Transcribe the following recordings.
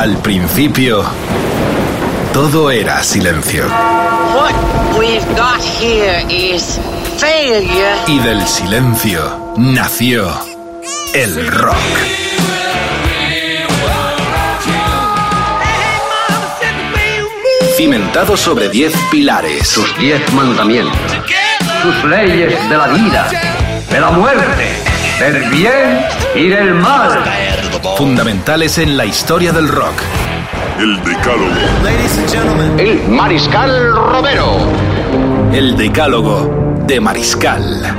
Al principio, todo era silencio. What we've got here is failure. Y del silencio nació el rock. Cimentado sobre diez pilares. sus diez mandamientos, sus leyes de la vida, de la muerte, del bien y del mal. Fundamentales en la historia del rock. El Decálogo. El Mariscal Romero. El decálogo de Mariscal.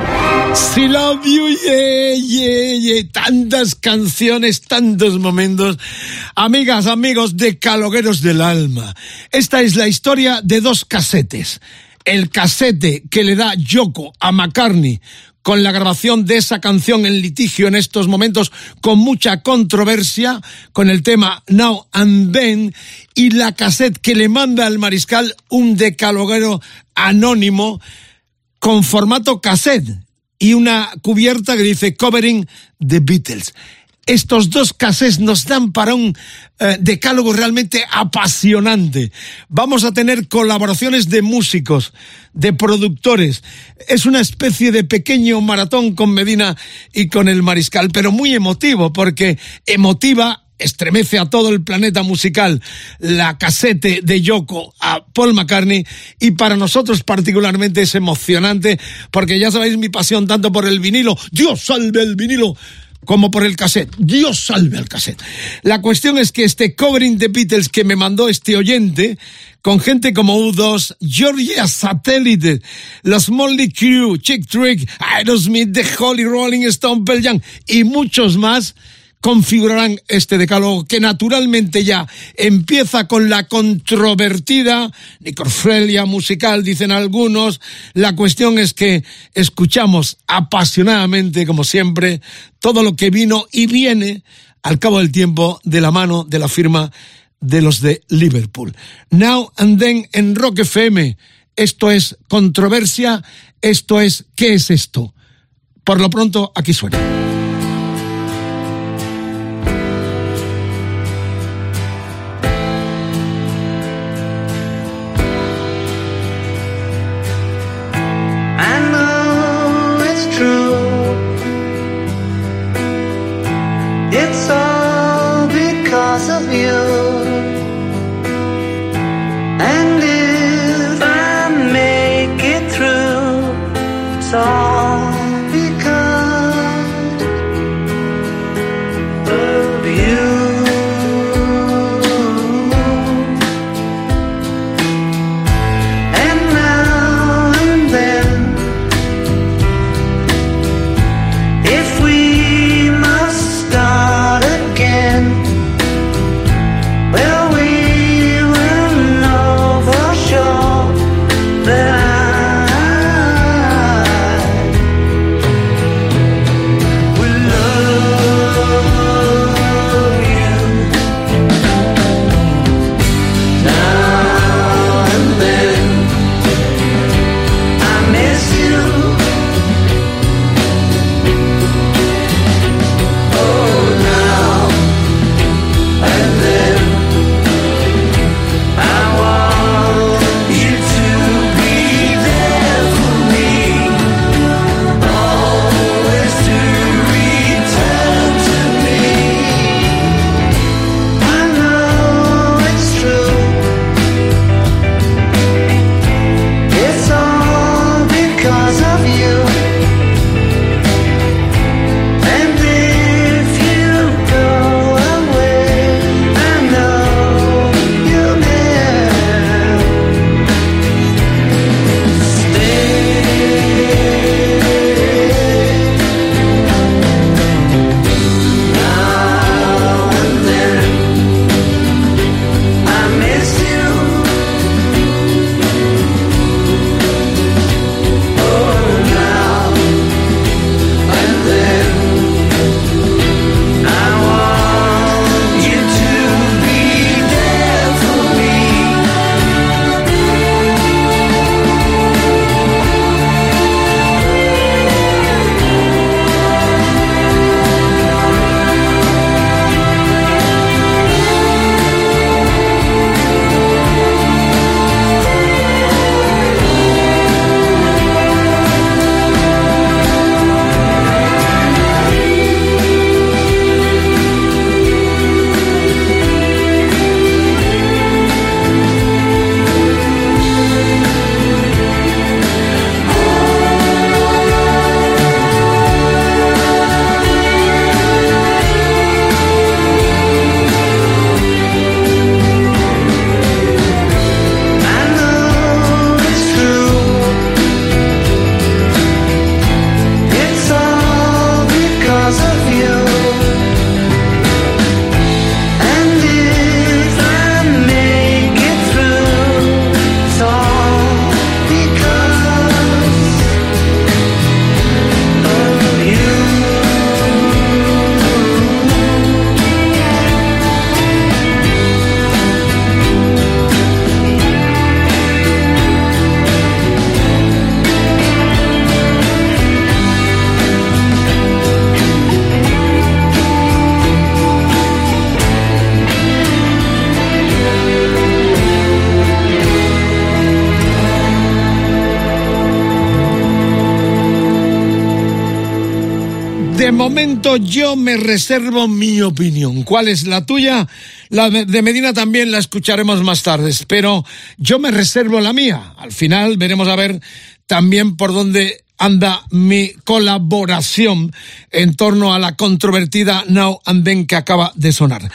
Si love you, yeah, yeah, yeah. Tantas canciones, tantos momentos. Amigas, amigos de Calogueros del Alma. Esta es la historia de dos casetes. El casete que le da Yoko a McCartney con la grabación de esa canción en litigio en estos momentos con mucha controversia con el tema Now and Then y la cassette que le manda al mariscal un decaloguero anónimo con formato cassette y una cubierta que dice covering the Beatles. Estos dos cassettes nos dan para un eh, decálogo realmente apasionante. Vamos a tener colaboraciones de músicos, de productores. Es una especie de pequeño maratón con Medina y con el Mariscal, pero muy emotivo, porque emotiva estremece a todo el planeta musical la casete de Yoko a Paul McCartney y para nosotros particularmente es emocionante porque ya sabéis mi pasión tanto por el vinilo, Dios salve el vinilo, como por el cassette. Dios salve al cassette. La cuestión es que este covering de Beatles que me mandó este oyente, con gente como U2, Georgia Satellite, los Molly Crew, Chick Trick, Aerosmith, The Holy Rolling Stone, Pearl y muchos más, configurarán este decálogo que naturalmente ya empieza con la controvertida necrofelia musical, dicen algunos. La cuestión es que escuchamos apasionadamente, como siempre, todo lo que vino y viene al cabo del tiempo de la mano de la firma de los de Liverpool. Now and then en Rock FM. Esto es controversia, esto es ¿qué es esto? Por lo pronto, aquí suena. Yo me reservo mi opinión. ¿Cuál es la tuya? La de Medina también la escucharemos más tarde, pero yo me reservo la mía. Al final veremos a ver también por dónde anda mi colaboración en torno a la controvertida Now and Then que acaba de sonar.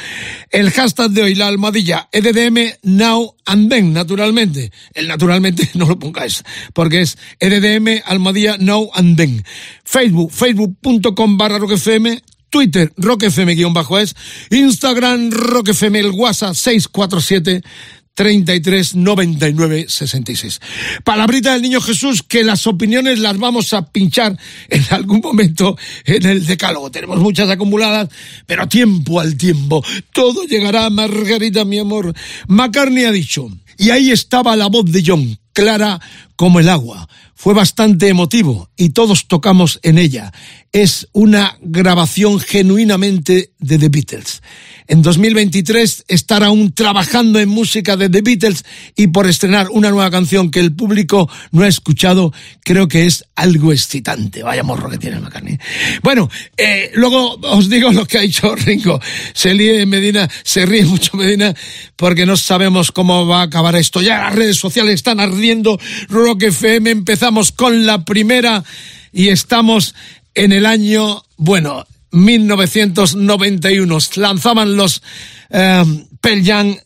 El hashtag de hoy, la almohadilla, EDDM Now and Then, naturalmente. El naturalmente no lo pongáis, porque es EDDM almohadilla Now and Then. Facebook, facebook.com barra roquefm, Twitter, roquefm-es, Instagram, roquefm, el WhatsApp 647 33 99 66. Palabrita del niño Jesús que las opiniones las vamos a pinchar en algún momento en el decálogo. Tenemos muchas acumuladas, pero tiempo al tiempo. Todo llegará, Margarita, mi amor. McCartney ha dicho, y ahí estaba la voz de John, clara como el agua. Fue bastante emotivo y todos tocamos en ella. Es una grabación genuinamente de The Beatles en 2023 estar aún trabajando en música de The Beatles y por estrenar una nueva canción que el público no ha escuchado, creo que es algo excitante. Vaya morro que tiene McCartney. Bueno, eh, luego os digo lo que ha dicho Ringo. Se ríe Medina, se ríe mucho Medina porque no sabemos cómo va a acabar esto. Ya las redes sociales están ardiendo. Rock FM empezamos con la primera y estamos en el año, bueno, 1991. Lanzaban los eh,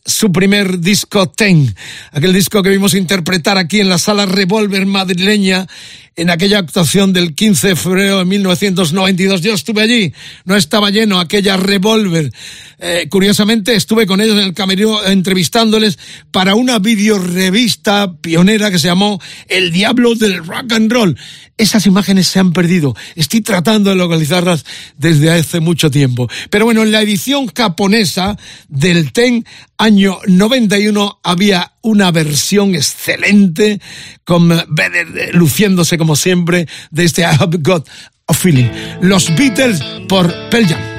su primer disco Ten, aquel disco que vimos interpretar aquí en la sala Revolver madrileña en aquella actuación del 15 de febrero de 1992. Yo estuve allí, no estaba lleno aquella Revolver. Eh, curiosamente estuve con ellos en el camerino entrevistándoles para una videorevista pionera que se llamó El Diablo del Rock and Roll. Esas imágenes se han perdido. Estoy tratando de localizarlas desde hace mucho tiempo. Pero bueno, en la edición japonesa del TEN año 91 había una versión excelente con Vedder luciéndose como siempre de este I Have Got a Feeling. Los Beatles por Pearl Jam.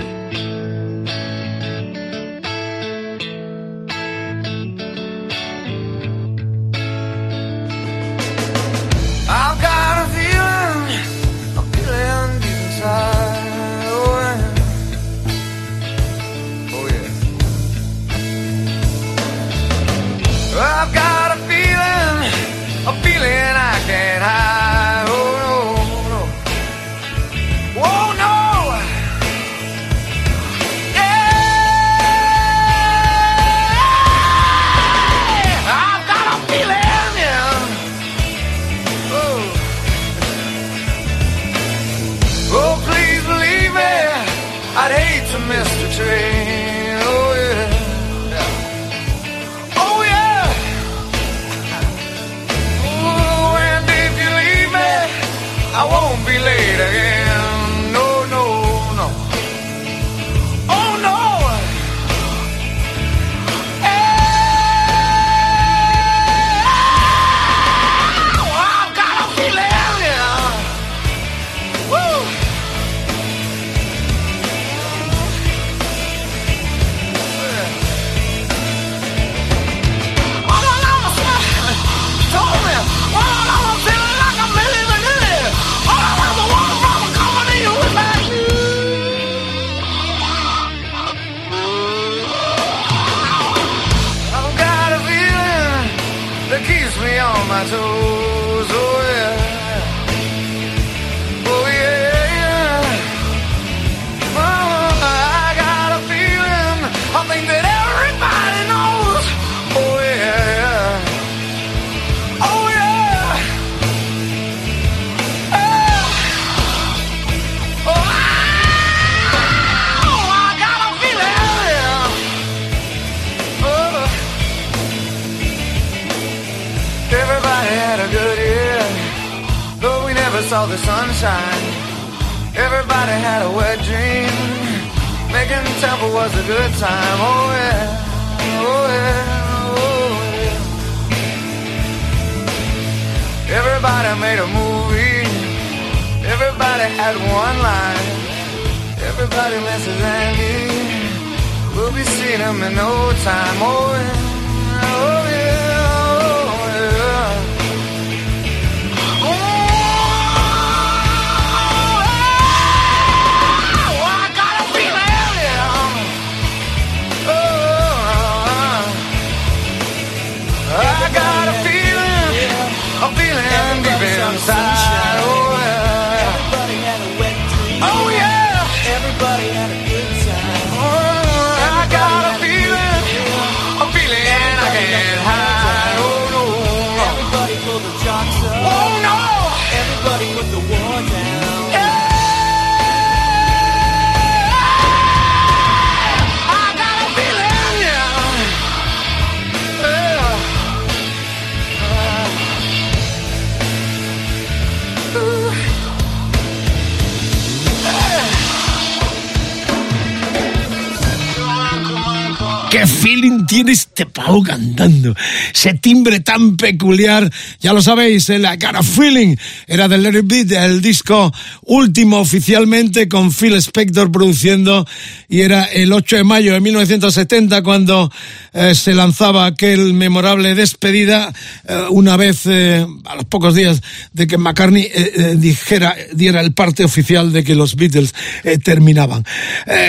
Saw the sunshine. Everybody had a wet dream. Making temple was a good time. Oh yeah, oh yeah, oh yeah. Everybody made a movie. Everybody had one line. Everybody misses Andy. We'll be seeing him in no time. Oh yeah, I'm feeling deep inside. Tiene este pavo cantando. Ese timbre tan peculiar, ya lo sabéis, el I Got a Feeling era del It Beat, el disco último oficialmente con Phil Spector produciendo y era el 8 de mayo de 1970 cuando eh, se lanzaba aquel memorable despedida eh, una vez eh, a los pocos días de que McCartney dijera, diera el parte oficial de que los Beatles terminaban.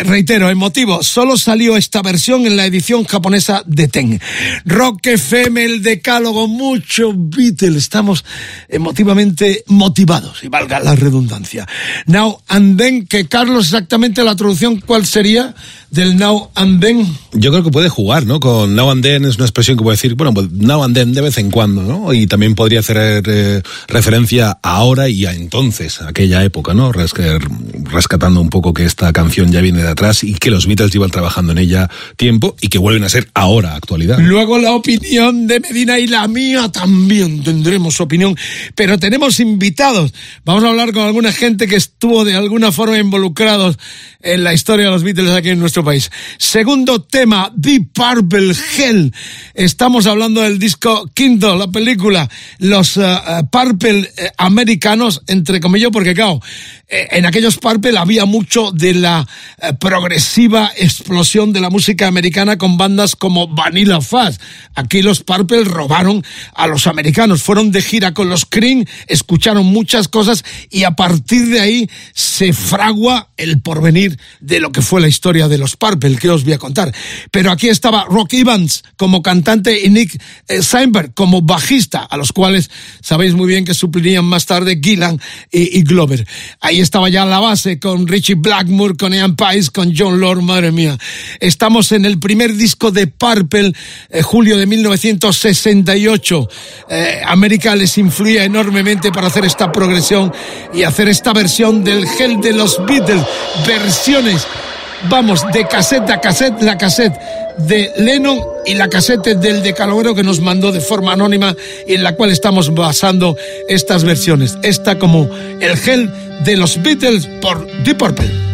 reitero, el motivo, solo salió esta versión en la edición japonesa de Ten. Rock FM, el decálogo, mucho Beatles. Estamos emotivamente motivados, y valga la redundancia. Now and then, que Carlos, exactamente la traducción, ¿cuál sería del now and then? Yo creo que puede jugar, ¿no? Con now and then es una expresión que puede decir, bueno, pues now and then de vez en cuando, ¿no? Y también podría hacer eh, referencia a ahora y a entonces, a aquella época, ¿no? Rescatando un poco que esta canción ya viene de atrás y que los Beatles llevan trabajando en ella tiempo y que vuelven a ser actualidad. Luego la opinión de Medina y la mía también tendremos opinión, pero tenemos invitados. Vamos a hablar con alguna gente que estuvo de alguna forma involucrados en la historia de los Beatles aquí en nuestro país. Segundo tema, Deep Purple Hell. Estamos hablando del disco quinto, la película, los uh, Purple eh, americanos, entre comillas, porque claro, en aquellos Purple había mucho de la progresiva explosión de la música americana con bandas como Vanilla Fuzz. Aquí los Purple robaron a los americanos, fueron de gira con los Cream, escucharon muchas cosas y a partir de ahí se fragua el porvenir de lo que fue la historia de los Purple, que os voy a contar. Pero aquí estaba Rock Evans como cantante y Nick eh, como bajista, a los cuales sabéis muy bien que suplirían más tarde Gillan y, Glover. Ahí estaba ya la base con Richie Blackmore, con Ian Pais, con John Lord, madre mía. Estamos en el primer disco de Purple, eh, julio de 1968. Eh, América les influía enormemente para hacer esta progresión y hacer esta versión del gel de los Beatles, versiones, vamos, de cassette a cassette, la cassette de Lennon y la cassette del decalogro que nos mandó de forma anónima y en la cual estamos basando estas versiones. Esta como el gel de los Beatles por Deep Purple.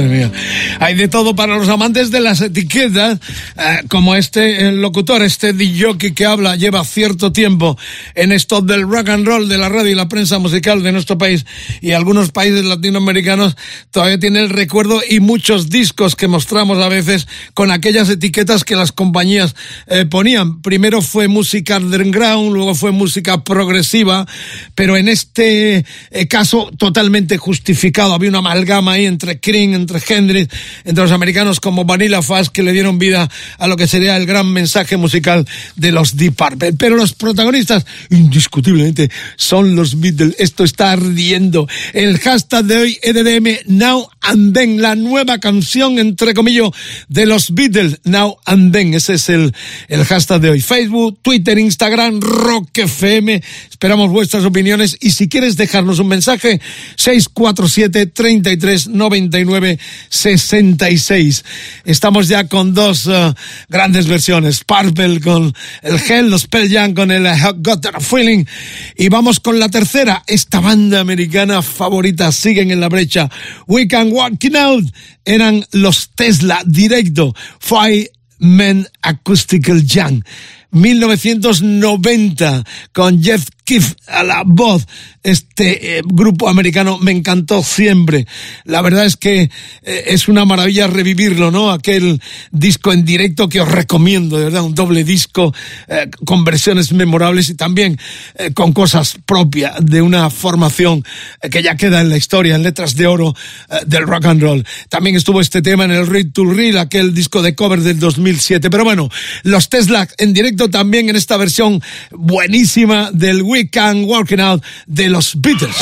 Madre mía. Hay de todo para los amantes de las etiquetas, eh, como este locutor, este DJ que habla, lleva cierto tiempo en esto del rock and roll, de la radio y la prensa musical de nuestro país y algunos países latinoamericanos, todavía tiene el recuerdo y muchos discos que mostramos a veces con aquellas etiquetas que las compañías eh, ponían. Primero fue música underground, luego fue música progresiva, pero en este eh, caso totalmente justificado. Había una amalgama ahí entre Cream, entre Hendrix, entre los americanos como Vanilla Fast que le dieron vida a lo que sería el gran mensaje musical de los Deep Purple. Pero los protagonistas, indiscutiblemente, son los Beatles. Esto está ardiendo. El hashtag de hoy, EDM Now and Then, la nueva canción, entre comillas, de los Beatles, Now and Then. Ese es el, el hashtag de hoy. Facebook, Twitter, Instagram, Rock FM. Esperamos vuestras opiniones y si quieres dejarnos un mensaje, 647 33 99 66. Estamos ya con dos uh, grandes versiones. Purple con el Hell, los Pearl Jam con el Got a Feeling. Y vamos con la tercera. Esta banda americana favorita siguen en la brecha. We Can Walk It Out eran los Tesla directo. Five Men Acoustical Jam. 1990 con Jeff A la voz. Este eh, grupo americano me encantó siempre. La verdad es que eh, es una maravilla revivirlo, ¿no? Aquel disco en directo que os recomiendo, de verdad, un doble disco eh, con versiones memorables y también con cosas propias de una formación que ya queda en la historia, en letras de oro del rock and roll. También estuvo este tema en el Read to Real, aquel disco de cover del 2007. Pero bueno, los Tesla en directo también en esta versión buenísima del We Can Working Out de los Beatles.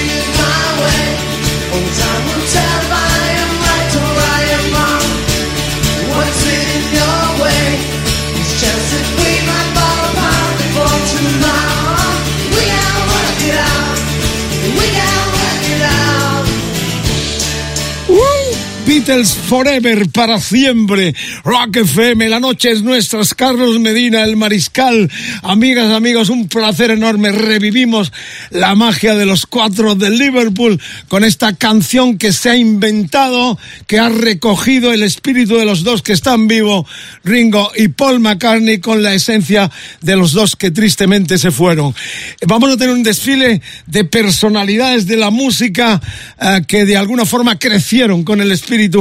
do it my way. Oh, Forever, para siempre. Rock FM, la noche es nuestra. Carlos Medina, el mariscal. Amigas, amigos, un placer enorme. Revivimos la magia de los cuatro de Liverpool con esta canción que se ha inventado, que ha recogido el espíritu de los dos que están vivos, Ringo y Paul McCartney, con la esencia de los dos que tristemente se fueron. Vamos a tener un desfile de personalidades de la música eh, que de alguna forma crecieron con el espíritu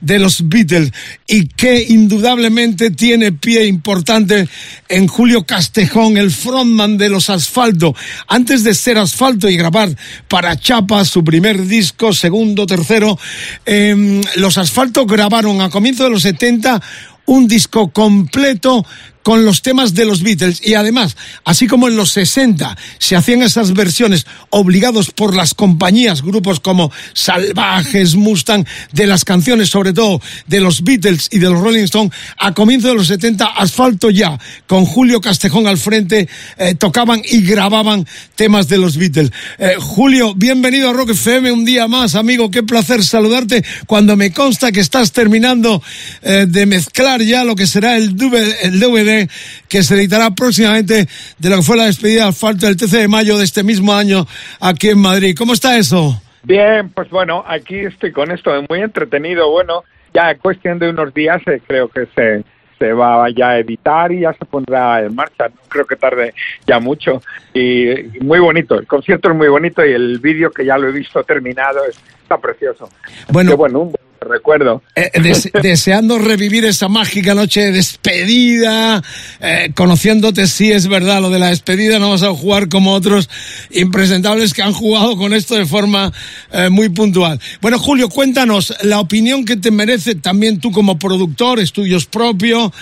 de los Beatles y que indudablemente tiene pie importante en Julio Castejón, el frontman de los Asfalto. Antes de ser Asfalto y grabar para Chapa su primer disco, segundo, tercero, em, los Asfalto grabaron a comienzos de los 70 un disco completo con los temas de los Beatles. Y además, así como en los 60 se hacían esas versiones obligados por las compañías, grupos como Salvajes, Mustang, de las canciones sobre todo de los Beatles y de los Rolling Stones, a comienzos de los 70 Asfalto ya, con Julio Castejón al frente, eh, tocaban y grababan temas de los Beatles. Eh, Julio, bienvenido a Rock FM un día más, amigo, qué placer saludarte. Cuando me consta que estás terminando eh, de mezclar ya lo que será el DVD, que se editará próximamente de lo que fue la despedida de asfalto el 13 de mayo de este mismo año aquí en Madrid. ¿Cómo está eso? Bien, pues bueno, aquí estoy con esto, muy entretenido. Bueno, ya cuestión de unos días eh, creo que se, se va ya a editar y ya se pondrá en marcha. No creo que tarde ya mucho. Y, muy bonito, el concierto es muy bonito y el vídeo que ya lo he visto terminado está precioso. Bueno, bueno recuerdo. Eh, deseando revivir esa mágica noche de despedida, eh, conociéndote si es verdad lo de la despedida, no vas a jugar como otros impresentables que han jugado con esto de forma eh, muy puntual. Bueno, Julio, cuéntanos la opinión que te merece también tú como productor, estudios propios,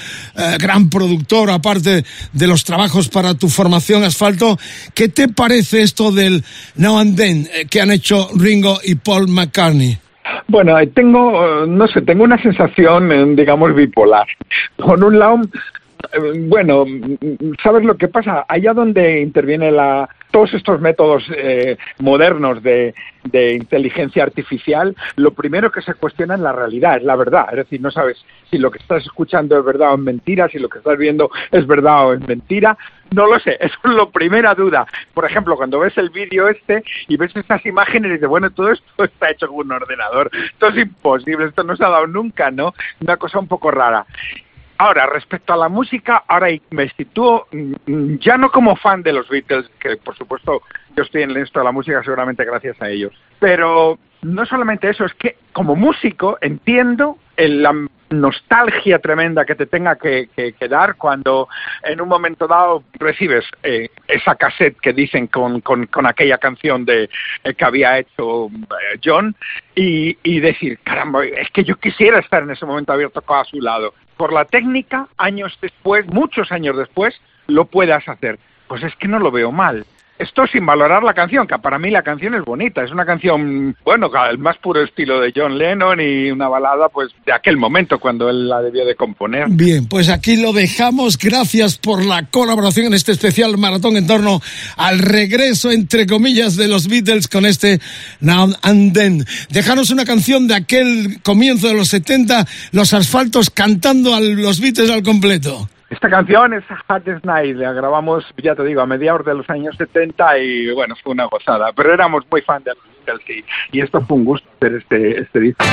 gran productor, aparte de los trabajos para tu formación asfalto. ¿Qué te parece esto del Now and Then que han hecho Ringo y Paul McCartney? Bueno, tengo, no sé, tengo una sensación, eh, digamos, bipolar. Por un lado, eh, bueno, ¿sabes lo que pasa? Allá donde interviene la, todos estos métodos eh, modernos de, de, inteligencia artificial, lo primero que se cuestiona es la realidad, es la verdad. Es decir, no sabes si lo que estás escuchando es verdad o es mentira, si lo que estás viendo es verdad o es mentira. No lo sé, eso es la primera duda. Por ejemplo, cuando ves el vídeo este y ves estas imágenes y dices, bueno, todo esto está hecho con un ordenador, esto es imposible, esto no se ha dado nunca, ¿no? Una cosa un poco rara. Ahora, respecto a la música, ahora me sitúo mm, ya no como fan de los Beatles, que por supuesto yo estoy en esto de la música seguramente gracias a ellos, pero no solamente eso, es que como músico entiendo la nostalgia tremenda que te tenga que, dar cuando en un momento dado recibes eh, esa cassette que dicen con, aquella canción de eh, que había hecho eh, John y, decir, caramba, es que yo quisiera estar en ese momento abierto a su lado por la técnica, años después, muchos años después, lo puedas hacer. Pues es que no lo veo mal. Esto sin valorar la canción, que para mí la canción es bonita, es una canción, bueno, el más puro estilo de John Lennon y una balada pues de aquel momento cuando él la debió de componer. Bien, pues aquí lo dejamos. Gracias por la colaboración en este especial maratón en torno al regreso, entre comillas, de los Beatles con este Now and Then. Dejaros una canción de aquel comienzo de los 70, los asfaltos cantando a los Beatles al completo. Esta canción es Hard Night, la grabamos, ya te digo, a mediados de los años 70 y bueno, fue una gozada, pero éramos muy fan de los y, esto fue un gusto hacer este, este disco.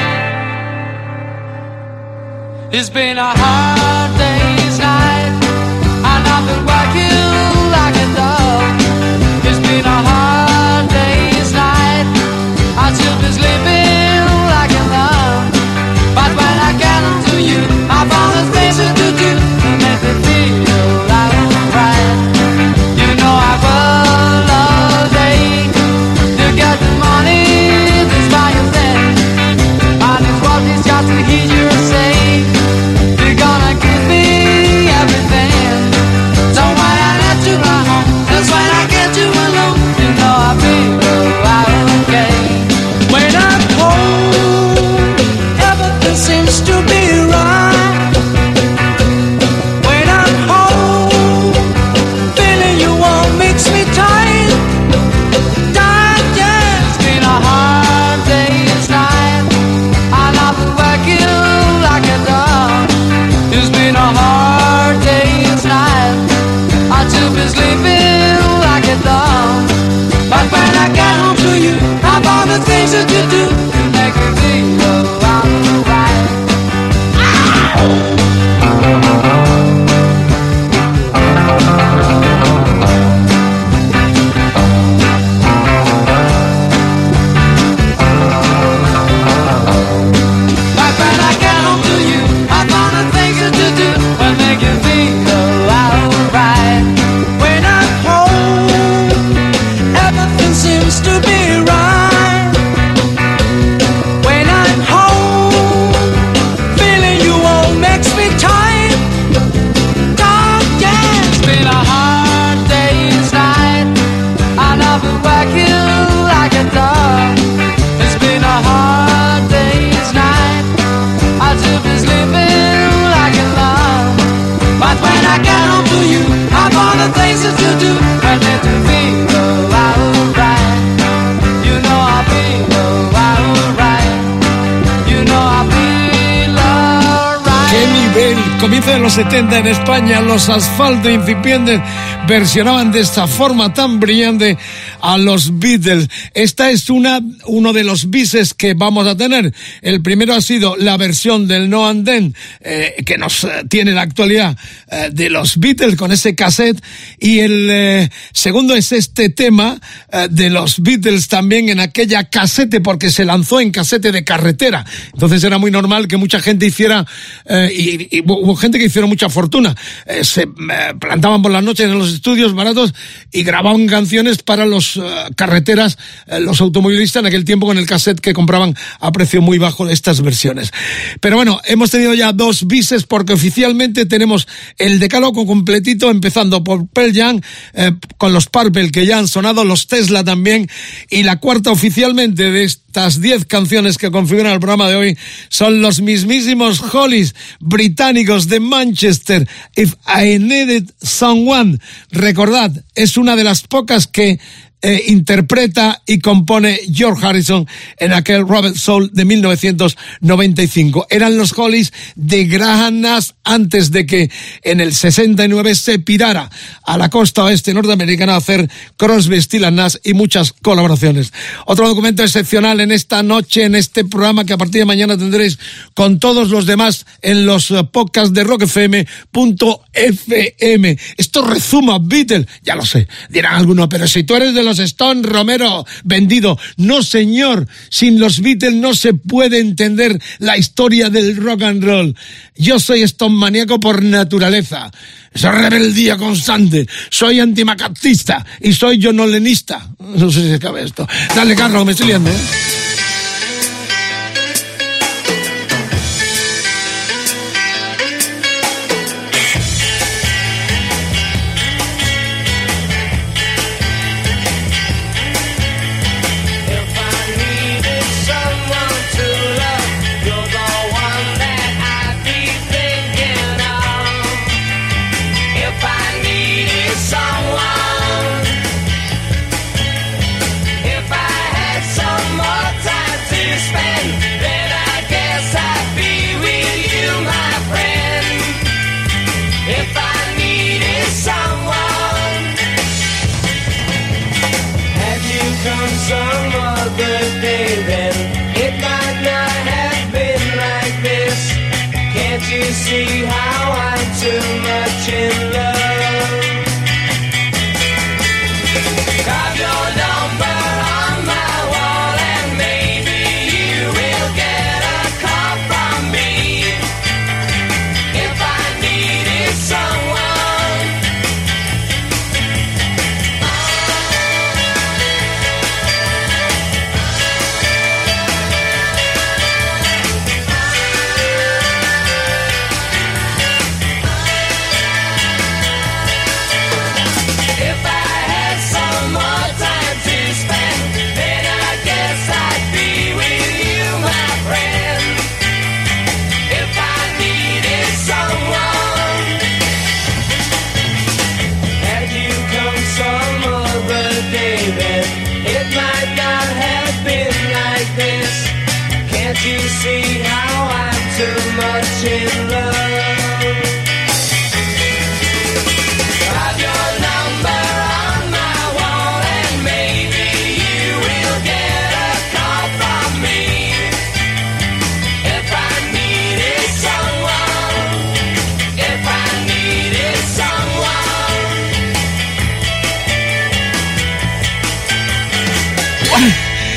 70 en España, los asfalto incipientes versionaban de esta forma tan brillante a los Beatles. Esta es una, uno de los bises que vamos a tener. El primero ha sido la versión del No and Then, eh, que nos eh, tiene la actualidad eh, de los Beatles con ese cassette. Y el segundo es este tema de los Beatles también en aquella casete, porque se lanzó en casete de carretera. Entonces era muy normal que mucha gente hiciera, y, y hubo gente que hicieron mucha fortuna. Se plantaban por las noches en los estudios baratos y grababan canciones para los eh, carreteras, eh, los automovilistas en aquel tiempo con el cassette que compraban a precio muy bajo estas versiones. Pero bueno, hemos tenido ya dos bises porque oficialmente tenemos el decálogo completito, empezando por Pearl Jam, eh, con los Purple que ya han sonado, los Tesla también, y la cuarta oficialmente de estas diez canciones que configuran el programa de hoy son los mismísimos Hollies británicos de Manchester. If I Needed Someone, recordad, es una de las pocas que eh, interpreta y compone George Harrison en aquel Robert Soul de 1995. Eran los Hollies de Graham Nash antes de que en el 69 se pirara a la costa oeste norteamericana a hacer Crosby, Stills Nash y muchas colaboraciones. Otro documento excepcional en esta noche, en este programa que a partir de mañana tendréis con todos los demás en los eh, podcasts de rockfm.fm. Esto rezuma Beatles, ya lo sé, dirán algunos, pero si tú eres de los Stone Romero, vendido. No, señor, sin los Beatles no se puede entender la historia del rock and roll. Yo soy Stone maníaco por naturaleza. Soy rebeldía constante. Soy antimacatista y soy yonolenista. No sé si cabe esto. Dale, Carlos, me estoy liando, ¿eh?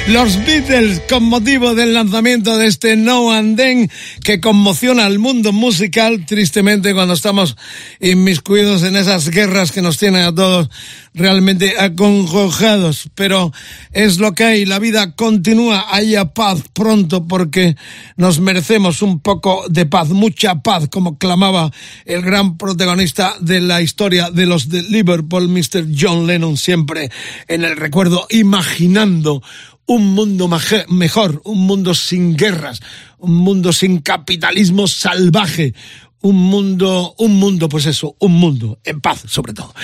Los Beatles con motivo del lanzamiento de este No and Then que conmociona al mundo musical tristemente cuando estamos inmiscuidos en esas guerras que nos tienen a todos realmente acongojados. Pero es lo que hay, la vida continúa, haya paz pronto porque nos merecemos un poco de paz, mucha paz, como clamaba el gran protagonista de la historia de los de Liverpool, Mr. John Lennon, siempre en el recuerdo, imaginando un mundo mejor, un mundo sin guerras, un mundo sin capitalismo salvaje, un mundo, un mundo, pues eso, un mundo en paz, sobre todo.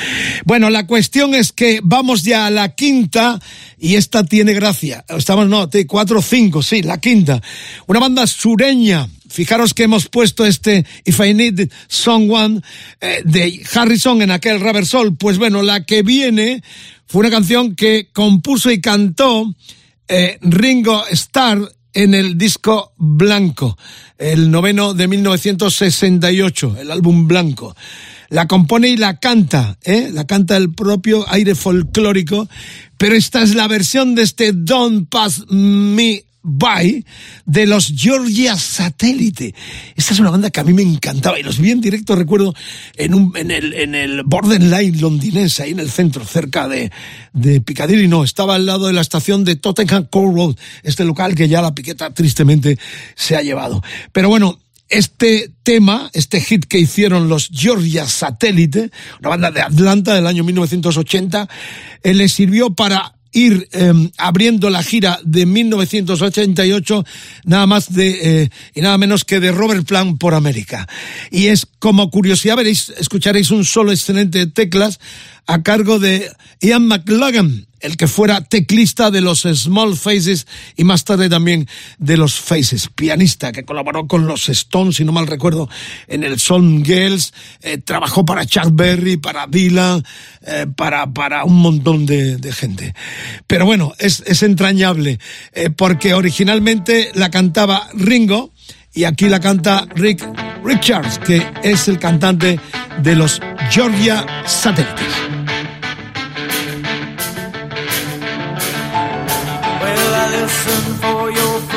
Bueno, la cuestión es que vamos ya a la quinta y esta tiene gracia. Estamos, no, cuatro cinco, sí, la quinta. Una banda sureña, fijaros que hemos puesto este If I Need Someone eh, de Harrison en aquel Rubber Soul. Pues bueno, la que viene fue una canción que compuso y cantó eh, Ringo Starr en el disco Blanco, el noveno de 1968, el álbum Blanco. La compone y la canta, ¿eh? la canta el propio aire folclórico, pero esta es la versión de este Don't Pass Me By de los Georgia Satellite. Esta es una banda que a mí me encantaba y los vi en directo, recuerdo, en, un, en, el, en el borderline londinense, ahí en el centro, cerca de, de Piccadilly. No, estaba al lado de la estación de Tottenham Court Road, este local que ya la piqueta tristemente se ha llevado. Pero bueno, este tema, este hit que hicieron los Georgia Satellite, una banda de Atlanta del año 1980, eh, le sirvió para ir eh, abriendo la gira de 1988, nada más de, eh, y nada menos que de Robert Plant por América. Y es como curiosidad, veréis, escucharéis un solo excelente de teclas a cargo de Ian McLagan, el que fuera teclista de los Small Faces y más tarde también de los Faces, pianista que colaboró con los Stones, si no mal recuerdo, en el Song Girls, eh, trabajó para Chuck Berry, para Dylan, eh, para, para un montón de, de gente. Pero bueno, es, es entrañable, eh, porque originalmente la cantaba Ringo, y aquí la canta Rick Richards, que es el cantante de los Georgia Satélites. Well,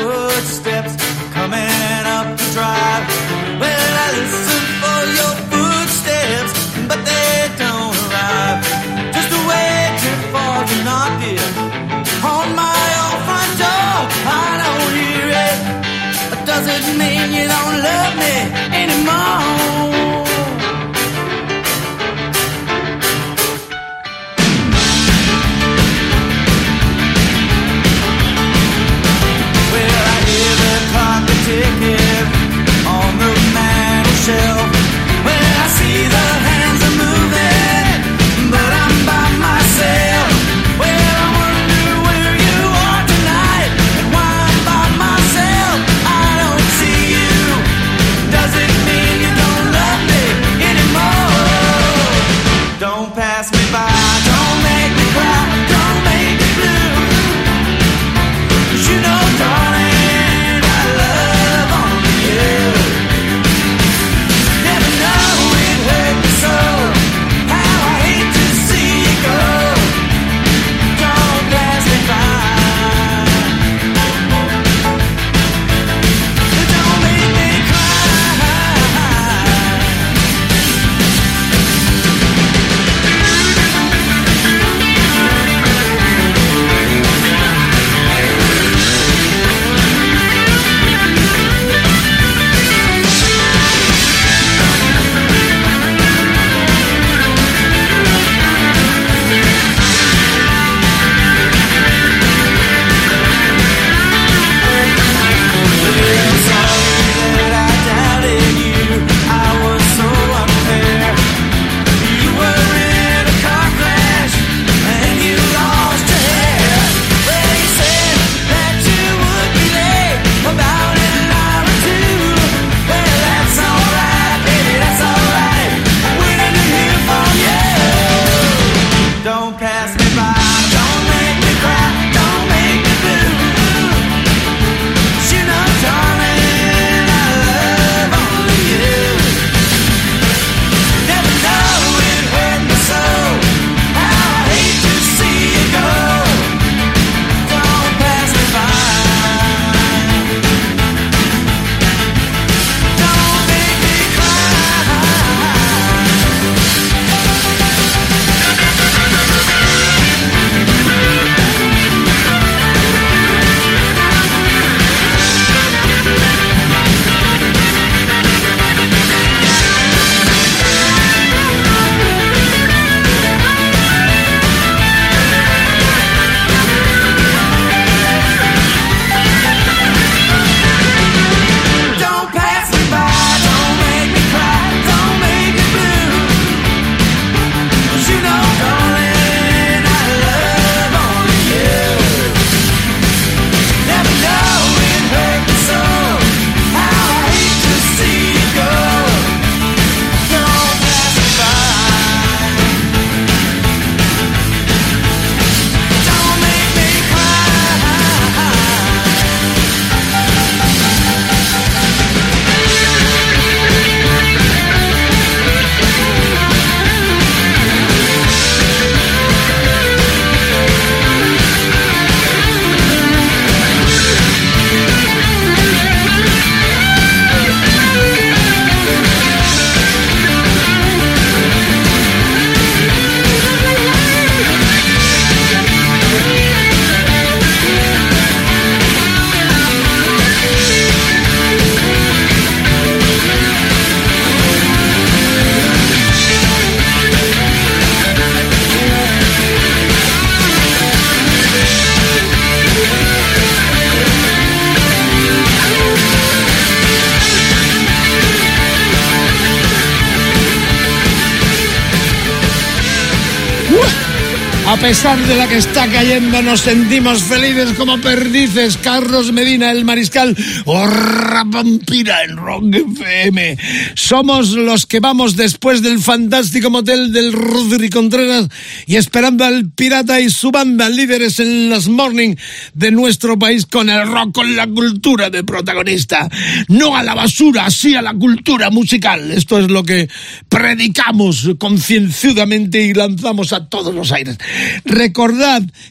la que está cayendo, nos sentimos felices como perdices. Carlos Medina, el mariscal, horra vampira en Rock FM. Somos los que vamos después del fantástico motel del Rodri Contreras y esperando al pirata y su banda, líderes en las morning de nuestro país con el rock, con la cultura de protagonista. No a la basura, sí a la cultura musical. Esto es lo que predicamos concienzudamente y lanzamos a todos los aires. Recordad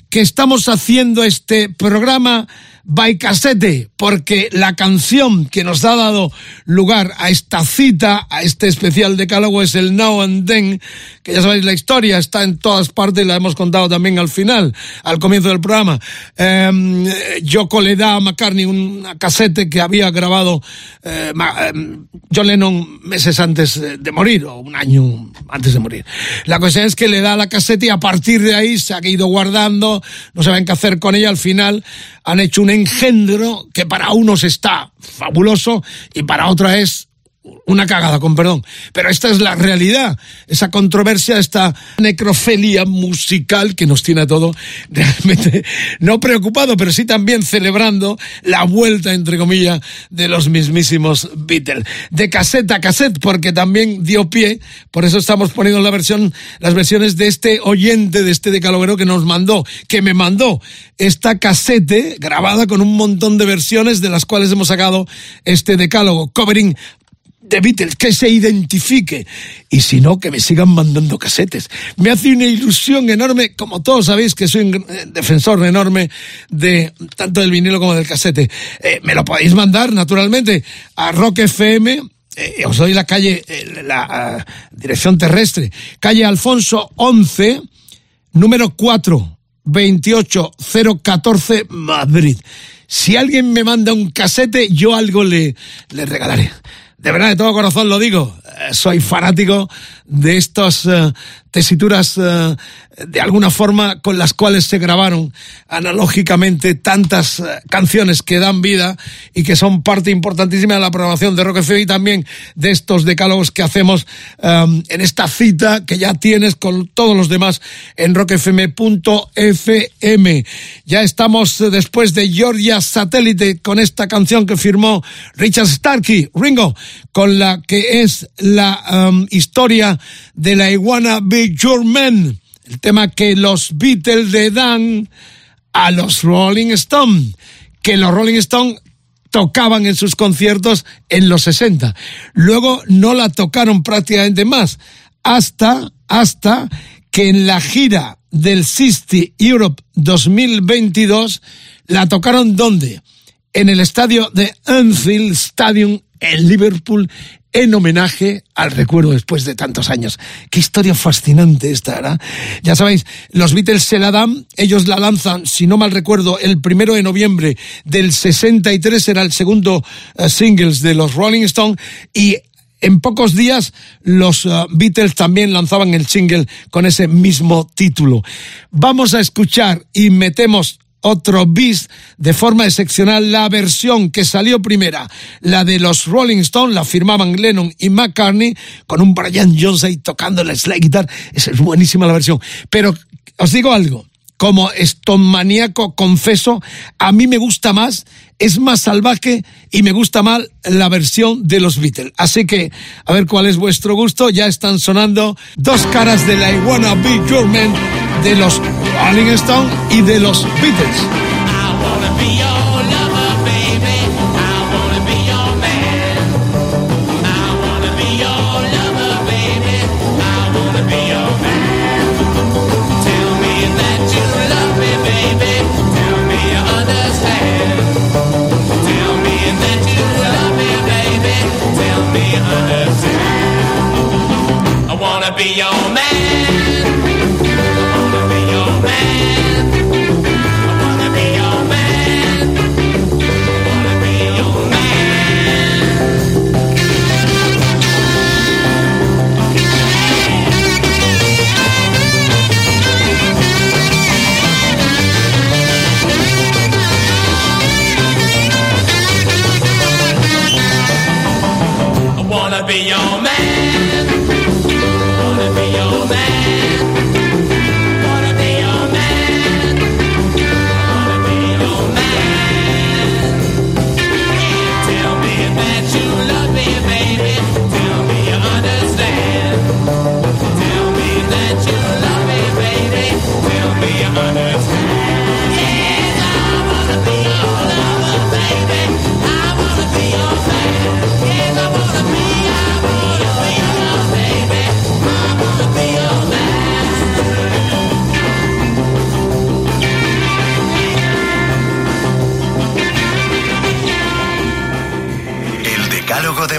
que estamos haciendo este programa by cassette, porque la canción que nos ha dado lugar a esta cita, a este especial decálogo, es el Now and Then, que ya sabéis la historia, está en todas partes, la hemos contado también al final, al comienzo del programa. Eh, Yoko le da a McCartney una casete que había grabado eh, John Lennon meses antes de morir, o un año antes de morir. La cuestión es que le da la casete y a partir de ahí se ha ido guardando, no saben qué hacer con ella, al final han hecho un engendro que para unos está fabuloso y para otra es una cagada, con perdón. Pero esta es la realidad, esa controversia, esta necrofelia musical que nos tiene a todo realmente no preocupado, pero sí también celebrando la vuelta, entre comillas, de los mismísimos Beatles. De cassette a cassette, porque también dio pie, por eso estamos poniendo la versión, las versiones de este oyente, de este decalogero que nos mandó, que me mandó esta casete grabada con un montón de versiones de las cuales hemos sacado este decálogo, covering de Beatles, que se identifique. Y si no, que me sigan mandando casetes. Me hace una ilusión enorme, como todos sabéis que soy un eh, defensor enorme de tanto del vinilo como del casete. Eh, me lo podéis mandar, naturalmente, a Rock FM. Eh, os doy la calle, la dirección terrestre. Calle Alfonso 11, número 4, 28014, Madrid. Si alguien me manda un casete, yo algo le, le regalaré de verdad, de todo corazón lo digo, eh, soy fanático de estas uh, tesituras uh, de alguna forma con las cuales se grabaron analógicamente tantas uh, canciones que dan vida y que son parte importantísima de la programación de Rock FM y también de estos decálogos que hacemos um, en esta cita que ya tienes con todos los demás en rockfm.fm. Ya estamos después de Georgia Satélite con esta canción que firmó Richard Starkey, Ringo, con la que es la um, historia de la iguana Be Your Man, el tema que los Beatles le dan a los Rolling Stones, que los Rolling Stones tocaban en sus conciertos en los 60. Luego no la tocaron prácticamente más, hasta, hasta que en la gira del 60 Europe 2022 la tocaron ¿dónde? En el estadio de Anfield Stadium en Liverpool en homenaje al recuerdo después de tantos años. Qué historia fascinante esta, ¿verdad? Ya sabéis, los Beatles se la dan, ellos la lanzan, si no mal recuerdo, el primero de noviembre del 63 era el segundo uh, singles de los Rolling Stones y en pocos días los uh, Beatles también lanzaban el single con ese mismo título. Vamos a escuchar y metemos otro bis de forma excepcional la versión que salió primera, la de los Rolling Stones, la firmaban Lennon y McCartney, con un Brian Jones ahí tocando la slide guitar, esa es buenísima la versión. Pero os digo algo, como maníaco confeso, a mí me gusta más, es más salvaje y me gusta más la versión de los Beatles. Así que, a ver cuál es vuestro gusto, ya están sonando dos caras de la I Wanna Be Your Man de los Rolling Stones y de los Beatles. Your man.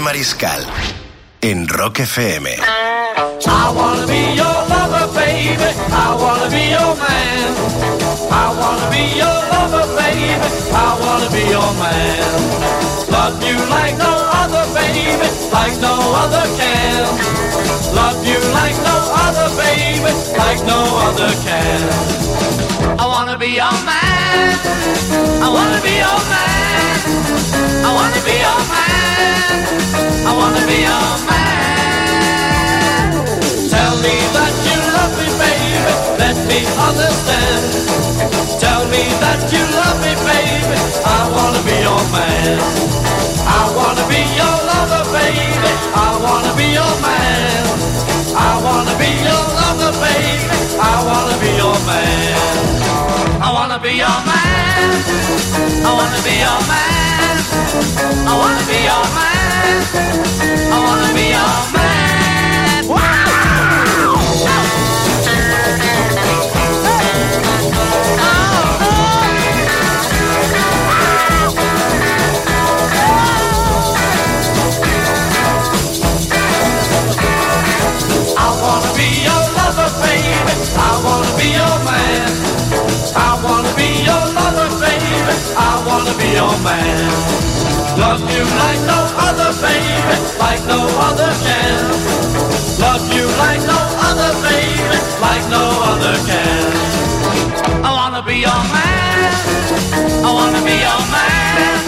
Mariscal en Rock FM. I wanna be your lover, baby. I wanna be your man. I wanna be your lover, baby. I wanna be your man. Love you like no other, baby. Like no other can. Love you like no other, baby. Like no other can. I wanna be your man. I wanna be your man. I wanna be your man. I wanna be your man. Tell me that you love me, baby. Let me understand. Tell me that you love me, baby. I wanna be your man. I wanna be your lover, baby. I wanna be your man. I wanna be your lover, baby. I wanna be your man. I wanna be your man. I wanna be your man. I wanna be your man. I wanna be your man. I wanna be your lover, baby. I wanna be your man. I wanna be your lover, baby. I wanna be your man. Love you like no other, baby, like no other can. Love you like no other, baby, like no other can. I wanna be your man. I wanna be your man.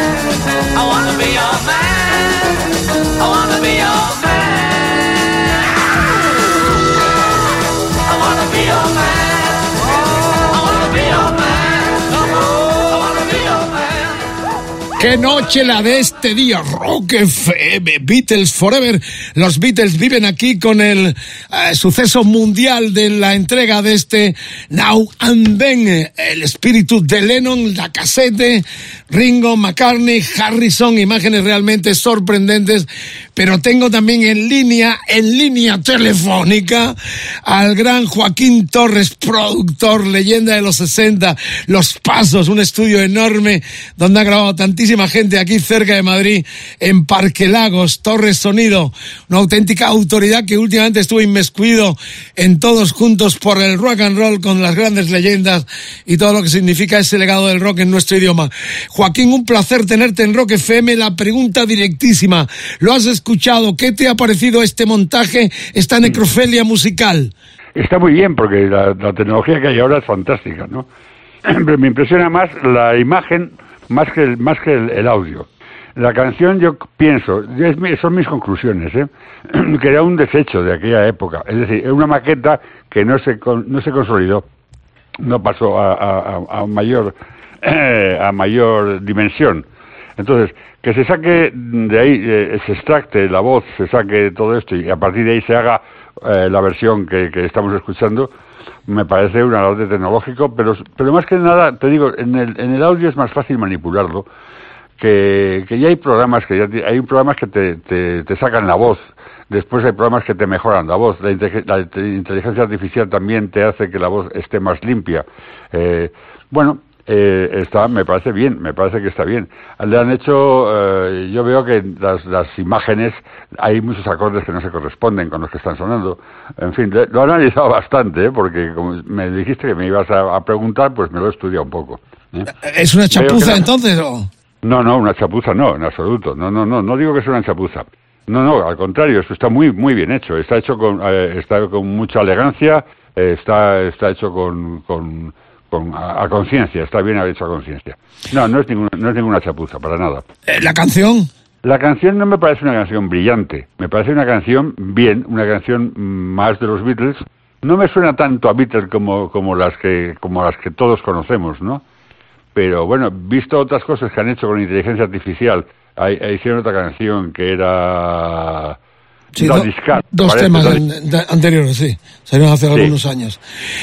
I wanna be your man. I wanna be your man. ¡Qué noche la de este día! Rock FM, Beatles Forever. Los Beatles viven aquí con el eh, suceso mundial de la entrega de este Now and Then. El espíritu de Lennon, la casete, Ringo, McCartney, Harrison, imágenes realmente sorprendentes. Pero tengo también en línea, en línea telefónica, al gran Joaquín Torres, productor, leyenda de los 60, Los Pasos, un estudio enorme donde ha grabado tantísima gente aquí cerca de Madrid, en Parque Lagos, Torres Sonido, una auténtica autoridad que últimamente estuvo inmiscuido en todos juntos por el rock and roll con las grandes leyendas y todo lo que significa ese legado del rock en nuestro idioma. Joaquín, un placer tenerte en Rock FM. La pregunta directísima, ¿lo has escuchado? ¿Qué te ha parecido este montaje, esta necrofelia musical? Está muy bien porque la, la tecnología que hay ahora es fantástica, ¿no? Pero me impresiona más la imagen más que el, más que el, audio. La canción yo pienso, son mis conclusiones, ¿eh? que era un desecho de aquella época. Es decir, era una maqueta que no se, no se consolidó, no pasó a mayor, a mayor dimensión. Entonces, que se saque de ahí, eh, se extracte la voz, se saque todo esto y a partir de ahí se haga eh, la versión que, que estamos escuchando, me parece un alarde tecnológico, pero, pero más que nada, te digo, en el, en el audio es más fácil manipularlo, que, que ya hay programas que ya hay programas que te, te, sacan la voz, después hay programas que te mejoran la voz, la, inte- la inte- inteligencia artificial también te hace que la voz esté más limpia. Eh, bueno, eh, está, me parece bien, me parece que está bien. Le han hecho, eh, yo veo que las, las imágenes, hay muchos acordes que no se corresponden con los que están sonando. En fin, lo he analizado bastante, ¿eh? porque como me dijiste que me ibas a, a preguntar, pues me lo he estudiado un poco. ¿eh? ¿Es una chapuza la- entonces? o? no, no, una chapuza no, en absoluto. No, no, no, no digo que sea una chapuza. No, no, al contrario, eso está muy, muy bien hecho. Está hecho con, eh, está con mucha elegancia, está, está hecho con, con, con a, a conciencia, está bien hecho a conciencia. No, no es ninguna, no es ninguna chapuza, para nada. Eh, ¿La canción? La canción no me parece una canción brillante, me parece una canción bien, una canción más de los Beatles. No me suena tanto a Beatles como, como las que, como las que todos conocemos, ¿no? Pero bueno, visto otras cosas que han hecho con inteligencia artificial, hay- hay- hicieron otra canción que era Sí, dos do- discas, dos temas an- de- anteriores, sí. Salieron hace Sí. algunos años.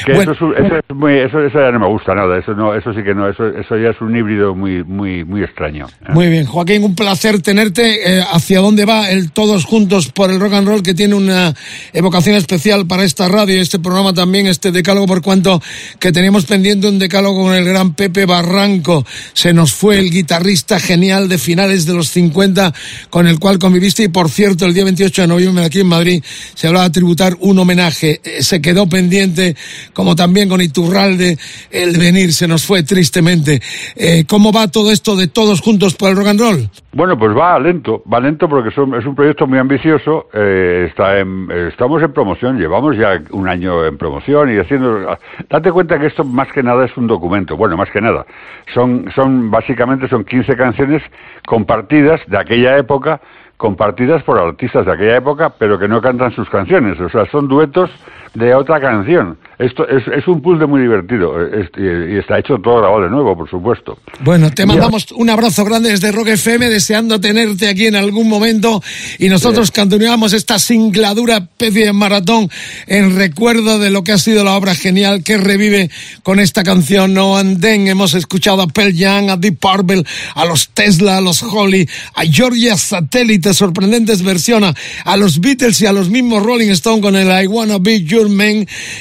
Que Bueno, eso, es, eso, es muy, eso, eso ya no me gusta nada, eso no, eso sí que no, eso, eso ya es un híbrido muy, muy, muy extraño. ¿eh? Muy bien, Joaquín, un placer tenerte. Eh, ¿Hacia dónde va el Todos Juntos por el Rock and Roll, que tiene una evocación especial para esta radio este programa también, este decálogo, por cuanto que teníamos pendiente un decálogo con el gran Pepe Barranco. Se nos fue el guitarrista genial de finales de los 50, con el cual conviviste. Y por cierto, el día 28 de noviembre aquí en Madrid se hablaba de tributar un homenaje. Eh, se quedó pendiente, como también con Iturralde, el venir. Se nos fue tristemente. Eh, ¿Cómo va todo esto de Todos Juntos por el Rock and Roll? Bueno, pues va lento, va lento porque son- es un proyecto muy ambicioso. eh, está en- estamos en promoción, llevamos ya un año en promoción y haciendo. Date cuenta que esto más que nada es un documento. Bueno, más que nada, son, son básicamente son 15 canciones compartidas de aquella época, compartidas por artistas de aquella época, pero que no cantan sus canciones. O sea, son duetos de otra canción. Esto es, es un puzzle muy divertido eh, es- y, y está hecho todo grabado de nuevo, por supuesto. Bueno, te mandamos un abrazo grande desde Rock FM, deseando tenerte aquí en algún momento. Y nosotros continuamos esta singladura especie de maratón en recuerdo de lo que ha sido la obra genial que revive con esta canción No and Then. Hemos escuchado a Pearl Jam, a Deep Purple, a los Tesla, a los Holly, a Georgia Satellite, sorprendentes versiones, a los Beatles y a los mismos Rolling Stone con el I Wanna Be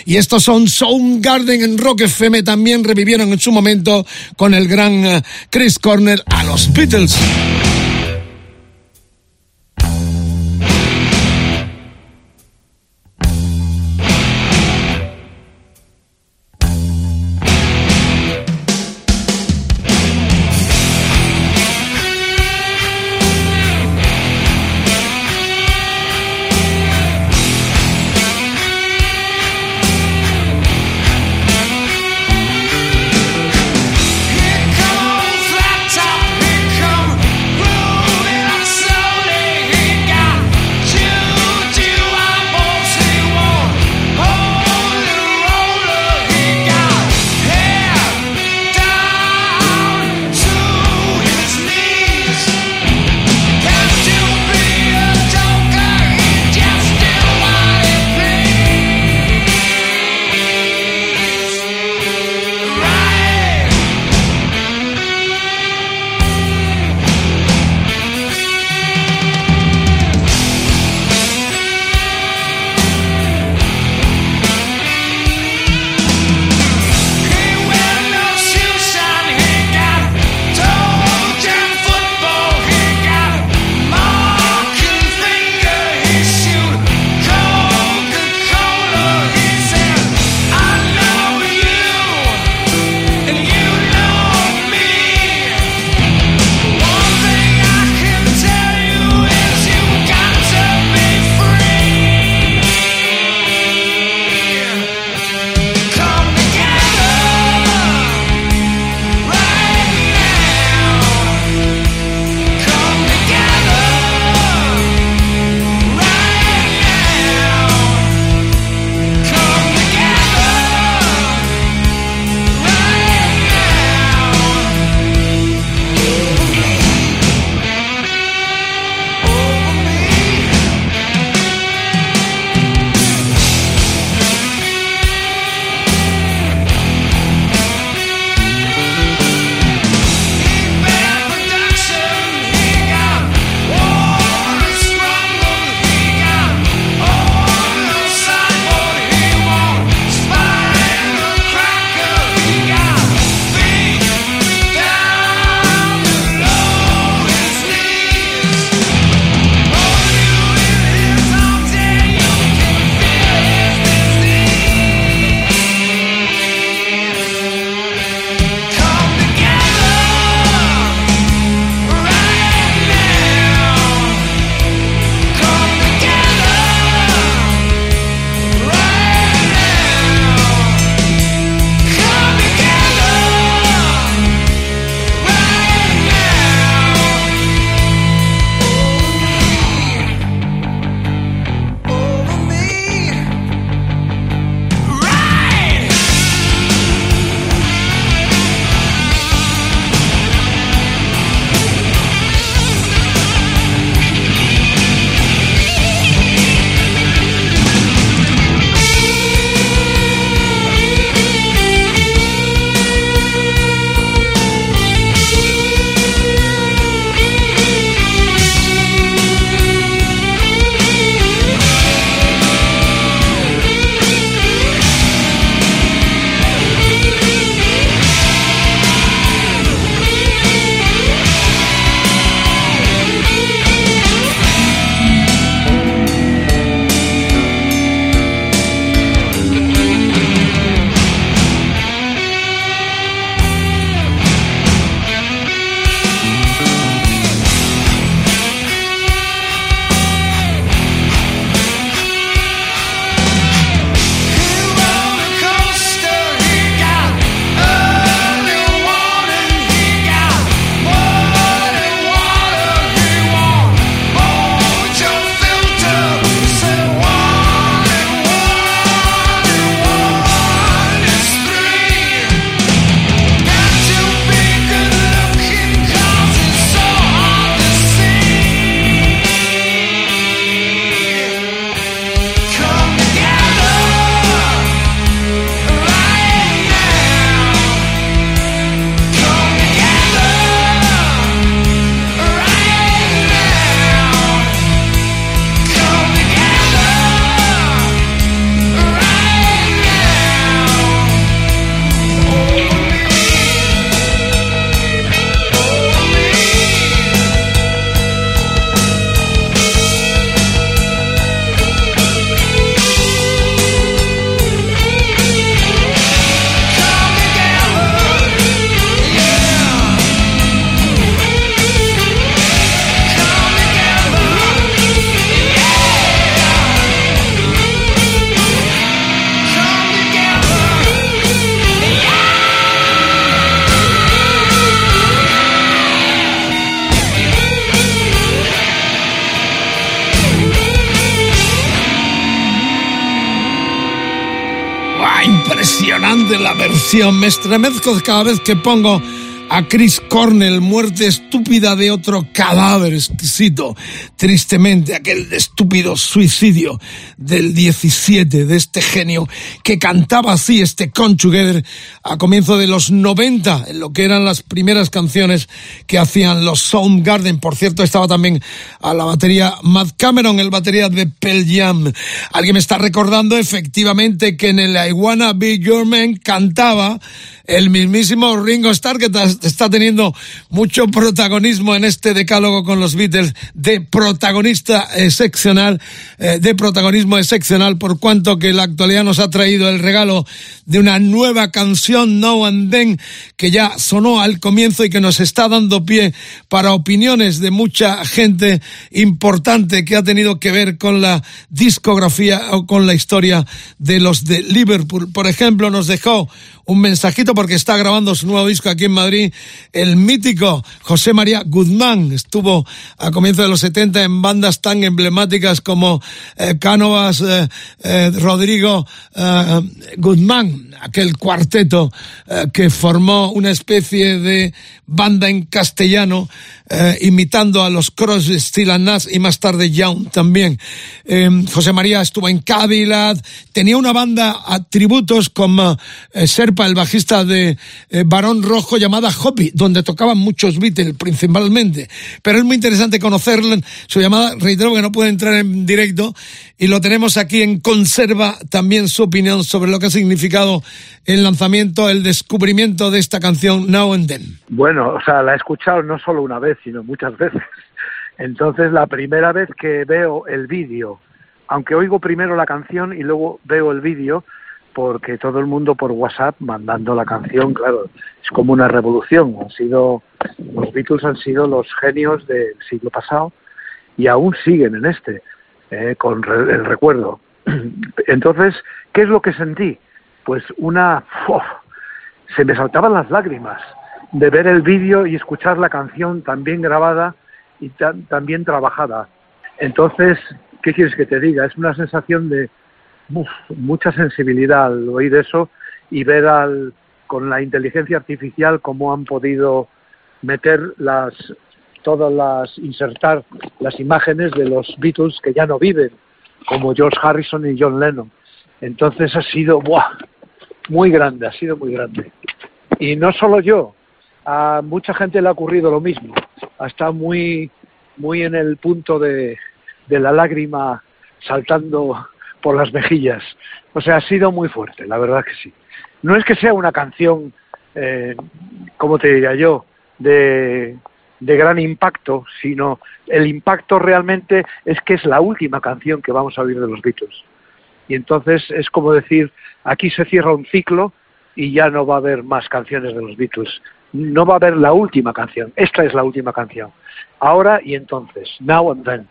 Y estos son Soundgarden en Rock FM. También revivieron en su momento con el gran eh, Chris Cornell a los Beatles. Versión. Me estremezco cada vez que pongo a Chris Cornell, muerte estúpida de otro cadáver exquisito. Tristemente, aquel estúpido suicidio del 17 de este genio que cantaba así este Together a comienzo de los 90, en lo que eran las primeras canciones que hacían los Soundgarden. Por cierto, estaba también a la batería Matt Cameron, el batería de Pearl Jam. Alguien me está recordando efectivamente que en el I Wanna Be Your Man cantaba el mismísimo Ringo Starr que está teniendo mucho protagonismo en este decálogo con los Beatles de protagonista excepcional, eh, de protagonismo excepcional por cuanto que la actualidad nos ha traído el regalo de una nueva canción Now and Then que ya sonó al comienzo y que nos está dando pie para opiniones de mucha gente importante que ha tenido que ver con la discografía o con la historia de los de Liverpool. Por ejemplo, nos dejó un mensajito porque está grabando su nuevo disco aquí en Madrid, el mítico José María Guzmán. Estuvo a comienzos de los 70 en bandas tan emblemáticas como eh, Cánovas, eh, eh, Rodrigo Guzmán, aquel cuarteto que formó una especie de banda en castellano imitando a los Cross, Steel Nash y más tarde Young también. José María estuvo en Cadillac, tenía una banda a tributos como Serpa, el bajista de Barón Rojo llamada Hobby, donde tocaban muchos Beatles principalmente. Pero es muy interesante conocerlo. Su llamada, reitero que no puede entrar en directo, y lo tenemos aquí en conserva también su opinión sobre lo que ha significado el lanzamiento, el descubrimiento de esta canción Now and Then. Bueno, o sea, la he escuchado no solo una vez, sino muchas veces. Entonces, la primera vez que veo el vídeo, aunque oigo primero la canción y luego veo el vídeo, porque todo el mundo por WhatsApp mandando la canción, claro, es como una revolución. Han sido, los Beatles han sido los genios del siglo pasado y aún siguen en este, eh, con el recuerdo. Entonces, ¿qué es lo que sentí? Pues una... se me saltaban las lágrimas de ver el vídeo y escuchar la canción tan bien grabada y tan, tan bien trabajada. Entonces, ¿qué quieres que te diga? Es una sensación de, mucha sensibilidad al oír eso y ver al, con la inteligencia artificial cómo han podido meter las todas las insertar las imágenes de los Beatles que ya no viven como George Harrison y John Lennon entonces ha sido ¡buah! Muy grande ha sido muy grande y no solo yo a mucha gente le ha ocurrido lo mismo ha estado muy muy en el punto de, de la lágrima saltando por las mejillas. O sea, ha sido muy fuerte, la verdad que sí. No es que sea una canción, eh, como te diría yo, de, de gran impacto, sino el impacto realmente es que es la última canción que vamos a oír de los Beatles. Y entonces es como decir, aquí se cierra un ciclo y ya no va a haber más canciones de los Beatles. No va a haber la última canción. Esta es la última canción ahora y entonces.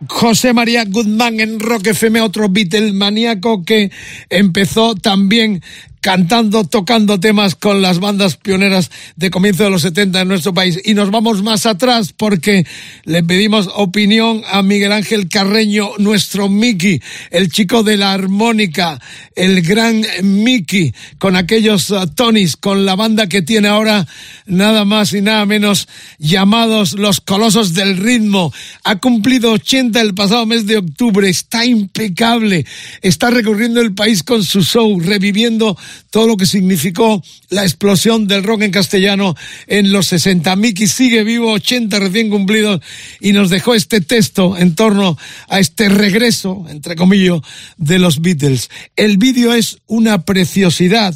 José María Guzmán en Rock FM, otro Beatle maníaco que empezó también cantando, tocando temas con las bandas pioneras de comienzo de los 70 en nuestro país. Y nos vamos más atrás porque le pedimos opinión a Miguel Ángel Carreño, nuestro Mickey, el chico de la armónica, el gran Mickey, con aquellos uh, Tonys, con la banda que tiene ahora nada más y nada menos llamados los Colosos del Ritmo. Ha cumplido 80 el pasado mes de octubre, está impecable, está recorriendo el país con su show, reviviendo todo lo que significó la explosión del rock en castellano en los 60. Mickey sigue vivo, 80 recién cumplidos, y nos dejó este texto en torno a este regreso, entre comillas, de los Beatles. El vídeo es una preciosidad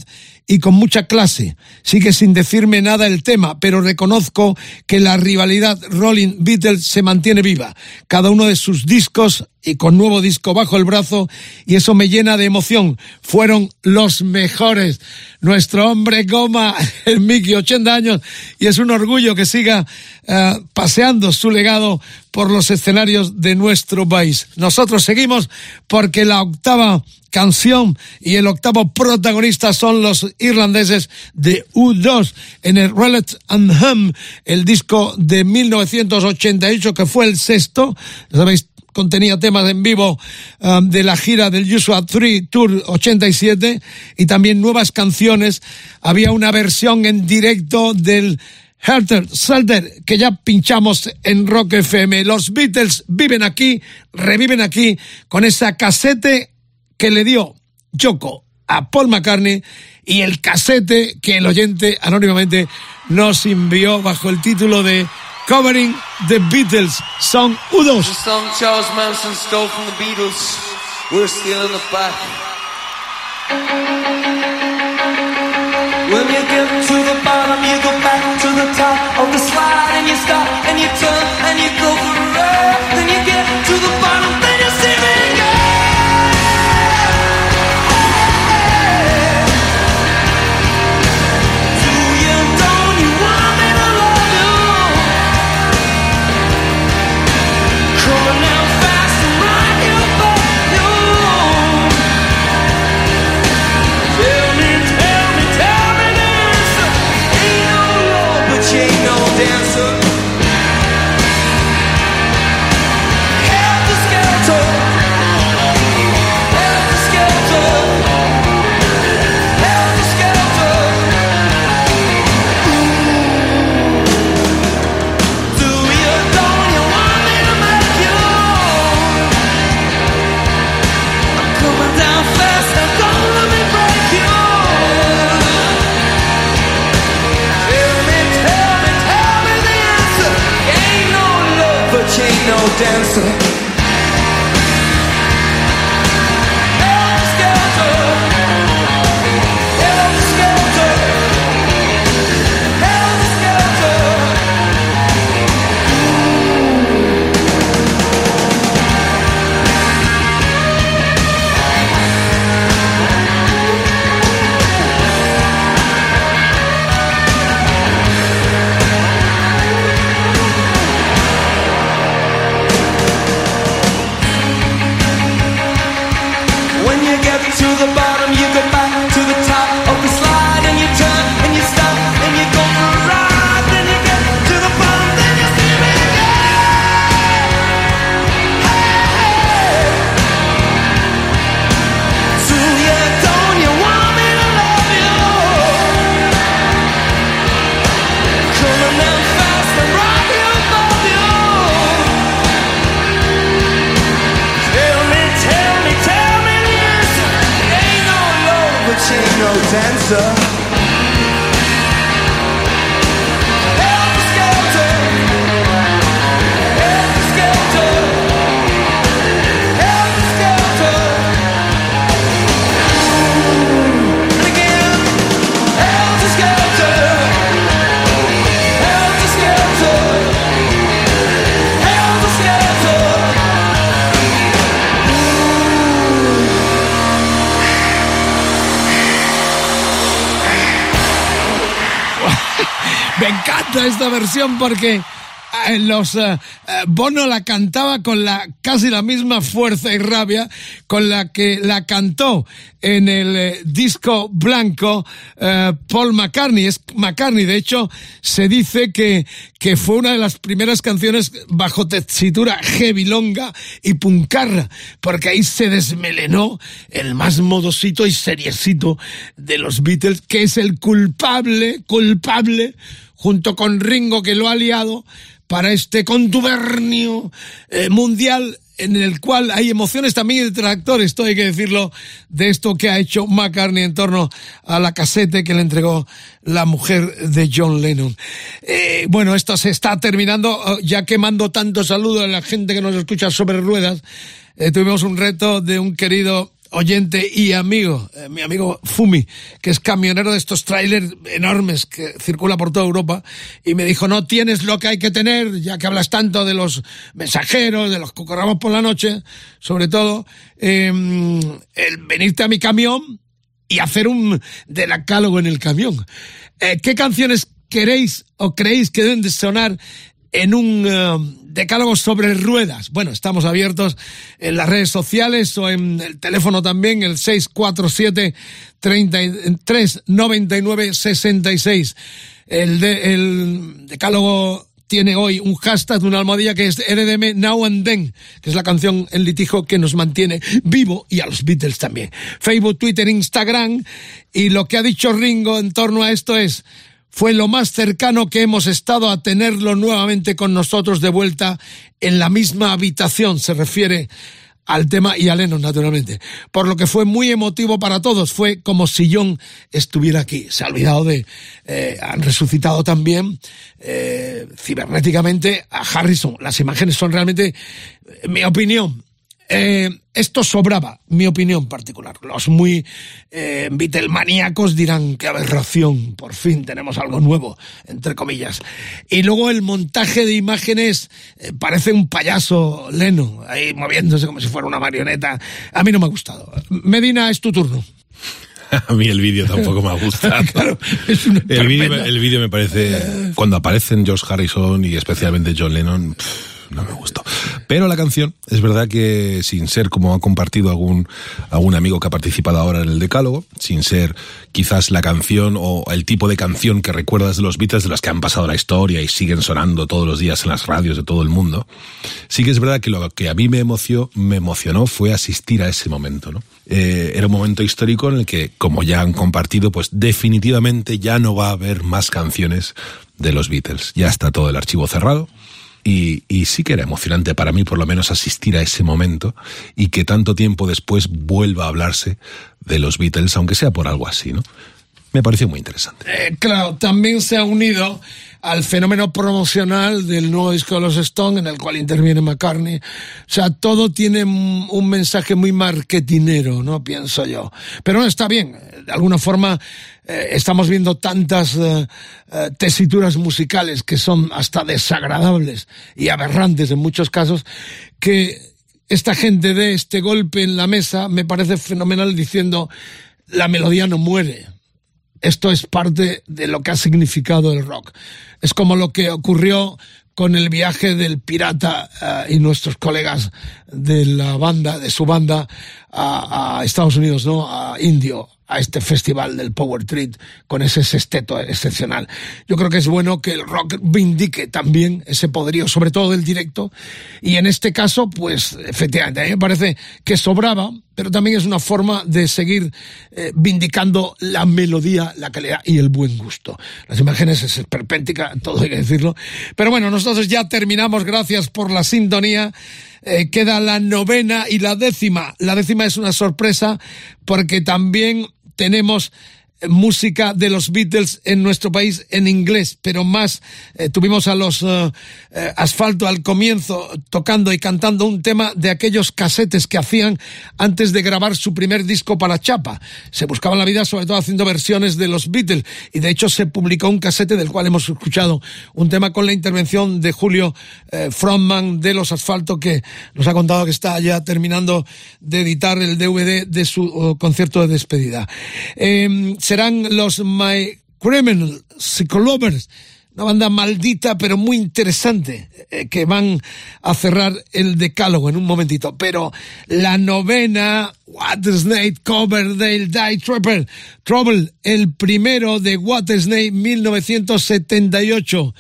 y con mucha clase. Sigue sin decirme nada el tema, pero reconozco que la rivalidad Rolling Beatles se mantiene viva. Cada uno de sus discos y con nuevo disco bajo el brazo y eso me llena de emoción. Fueron los mejores. Nuestro hombre goma, el Mickey, 80 años y es un orgullo que siga eh, paseando su legado por los escenarios de nuestro país. Nosotros seguimos porque la octava canción y el octavo protagonista son los irlandeses de U2 en el Rellet and Hum, el disco de 1988 que fue el sexto, sabéis, contenía temas en vivo um, de la gira del Usual 3 Tour 87 y también nuevas canciones. Había una versión en directo del Herter Salter que ya pinchamos en Rock FM. Los Beatles viven aquí, reviven aquí con esa casete que le dio Yoko a Paul McCartney y el casete que el oyente anónimamente nos envió bajo el título de Covering the Beatles, Song U2. The song Charles Manson stole from the Beatles. We're still in the back. When you get to the bottom, you go back to the top of the slide and you stop and you turn and you go for dancer. Versión porque eh, los eh, eh, Bono la cantaba con la casi la misma fuerza y rabia con la que la cantó en el disco blanco Paul McCartney. Es McCartney, de hecho, se dice que, que fue una de las primeras canciones bajo tesitura heavy longa y puncarra, porque ahí se desmelenó el más modosito y seriecito de los Beatles, que es el culpable, culpable, junto con Ringo que lo ha liado para este contubernio eh, mundial en el cual hay emociones también y detractores, esto hay que decirlo, de esto que ha hecho McCartney en torno a la casete que le entregó la mujer de John Lennon. Eh, bueno, esto se está terminando, oh, ya que mando tanto saludo a la gente que nos escucha sobre ruedas. Eh, tuvimos un reto de un querido oyente y amigo, eh, mi amigo Fumi, que es camionero de estos trailers enormes que circula por toda Europa, y me dijo, no tienes lo que hay que tener, ya que hablas tanto de los mensajeros, de los que corramos por la noche, sobre todo, eh, el venirte a mi camión y hacer un decálogo en el camión. Eh, ¿Qué canciones queréis o creéis que deben de sonar en un uh, decálogo sobre ruedas. Bueno, estamos abiertos en las redes sociales o en el teléfono también, el 647 33 99 66. El, de, el decálogo tiene hoy un hashtag, una almohadilla que es RDM Now and Then, que es la canción en litigio que nos mantiene vivo y a los Beatles también. Facebook, Twitter, Instagram y lo que ha dicho Ringo en torno a esto es fue lo más cercano que hemos estado a tenerlo nuevamente con nosotros de vuelta en la misma habitación, se refiere al tema y a Lennon, naturalmente. Por lo que fue muy emotivo para todos. Fue como si John estuviera aquí. Se ha olvidado de... Eh, han resucitado también eh, cibernéticamente a Harrison. Las imágenes son realmente, en mi opinión, eh, esto sobraba, mi opinión particular. Los muy eh, Beatlemaníacos dirán que aberración, por fin tenemos algo nuevo, entre comillas. Y luego el montaje de imágenes eh, parece un payaso Leno, ahí moviéndose como si fuera una marioneta. A mí no me ha gustado. Medina, es tu turno. A mí el vídeo tampoco me ha gustado. Claro, es una el vídeo me parece cuando aparecen George Harrison y especialmente John Lennon pff, no me gustó. Pero la canción es verdad que sin ser como ha compartido algún algún amigo que ha participado ahora en el decálogo sin ser quizás la canción o el tipo de canción que recuerdas de los Beatles de las que han pasado la historia y siguen sonando todos los días en las radios de todo el mundo sí que es verdad que lo que a mí me emocionó me emocionó fue asistir a ese momento no Eh, era un momento histórico en el que como ya han compartido pues definitivamente ya no va a haber más canciones de los Beatles. Ya está todo el archivo cerrado y, y sí que era emocionante para mí por lo menos asistir a ese momento y que tanto tiempo después vuelva a hablarse de los Beatles, aunque sea por algo así, ¿no? Me pareció muy interesante. Eh, claro, también se ha unido al fenómeno promocional del nuevo disco de los Stones, en el cual interviene McCartney. O sea, todo tiene un mensaje muy marketinero, ¿no? Pienso yo. Pero no está bien. De alguna forma, eh, estamos viendo tantas eh, eh, tesituras musicales que son hasta desagradables y aberrantes en muchos casos, que esta gente dé este golpe en la mesa me parece fenomenal diciendo la melodía no muere. Esto es parte de lo que ha significado el rock. Es como lo que ocurrió con el viaje del pirata eh, y nuestros colegas de la banda, de su banda, a, Estados Unidos, ¿no? A Indio, a este festival del Power Treat con ese sexteto excepcional. Yo creo que es bueno que el rock vindique también ese poderío, sobre todo del directo. Y en este caso, pues efectivamente, a mí me parece que sobraba, pero también es una forma de seguir eh, vindicando la melodía, la calidad y el buen gusto. Las imágenes es esperpéntica, todo hay que decirlo. Pero bueno, nosotros ya terminamos, gracias por la sintonía. Eh, queda la novena y la décima. La décima es una sorpresa porque también tenemos música de los Beatles en nuestro país en inglés, pero más eh, tuvimos a los eh, eh, Asfalto al comienzo tocando y cantando un tema de aquellos casetes que hacían antes de grabar su primer disco para Chapa. Se buscaban la vida sobre todo haciendo versiones de los Beatles y de hecho se publicó un casete del cual hemos escuchado un tema con la intervención de Julio eh, Frontman de los Asfalto que nos ha contado que está ya terminando de editar el DVD de su concierto de despedida. Serán los My Criminal Psycholovers, una banda maldita pero muy interesante eh, que van a cerrar el decálogo en un momentito. Pero la novena, What Snake Coverdale Die Trapper, Trouble, el primero de What Snake 1978.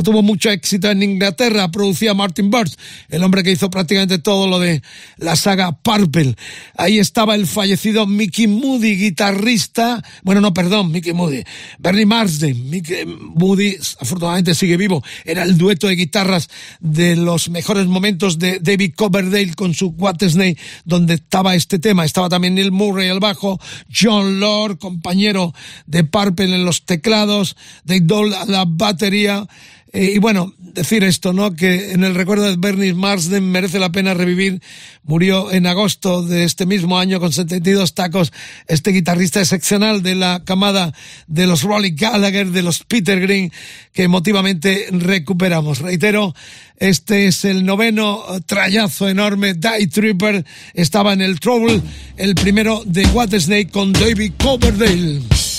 No tuvo mucho éxito en Inglaterra, producía Martin Bird, el hombre que hizo prácticamente todo lo de la saga Purple. Ahí estaba el fallecido Mickey Moody, guitarrista, bueno, no, perdón, Mickey Moody, Bernie Marsden, Mickey Moody afortunadamente sigue vivo, era el dueto de guitarras de los mejores momentos de David Coverdale con su What donde estaba este tema, estaba también Neil Murray al bajo, John Lord, compañero de Purple en los teclados, Dave Dole a la batería, eh, y bueno, decir esto, ¿no? Que en el recuerdo de Bernie Marsden merece la pena revivir. Murió en agosto de este mismo año con 72 tacos este guitarrista excepcional de la camada de los Rolly Gallagher, de los Peter Green, que emotivamente recuperamos. Reitero, este es el noveno trayazo enorme. Die Tripper estaba en el Trouble, el primero de What Snake con David Coverdale.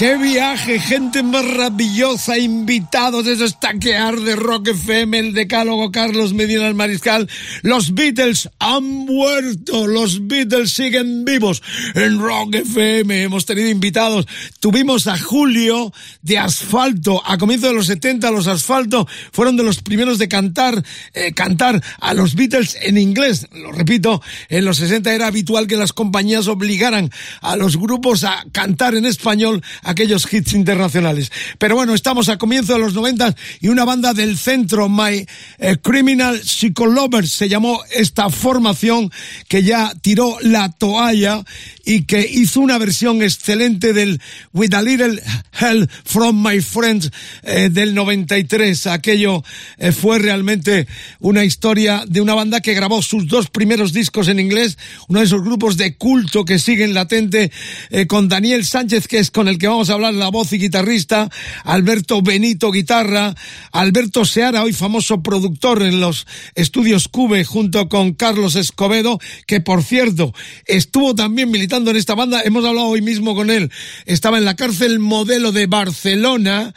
Viaje, gente maravillosa, invitados, eso está que arde Rock FM, el decálogo Carlos Medina el Mariscal. Los Beatles han muerto, los Beatles siguen vivos en Rock FM. Hemos tenido invitados, tuvimos a Julio de Asfalto, a comienzos de los 70 los Asfalto fueron de los primeros de cantar, eh, cantar a los Beatles en inglés. Lo repito, en los 60 era habitual que las compañías obligaran a los grupos a cantar en español aquellos hits internacionales. Pero bueno, estamos a comienzo de los 90 y una banda del centro, My eh, Criminal Psycholovers, se llamó esta formación que ya tiró la toalla y que hizo una versión excelente del With a Little Help from My Friends eh, del 93. Aquello eh, fue realmente una historia de una banda que grabó sus dos primeros discos en inglés, uno de esos grupos de culto que siguen latente eh, con Daniel Sánchez, que es con el que vamos a hablar, la voz y guitarrista, Alberto Benito guitarra, Alberto Seara, hoy famoso productor en los estudios Cube junto con Carlos Escobedo, que por cierto estuvo también militando en esta banda, hemos hablado hoy mismo con él, estaba en la cárcel modelo de Barcelona,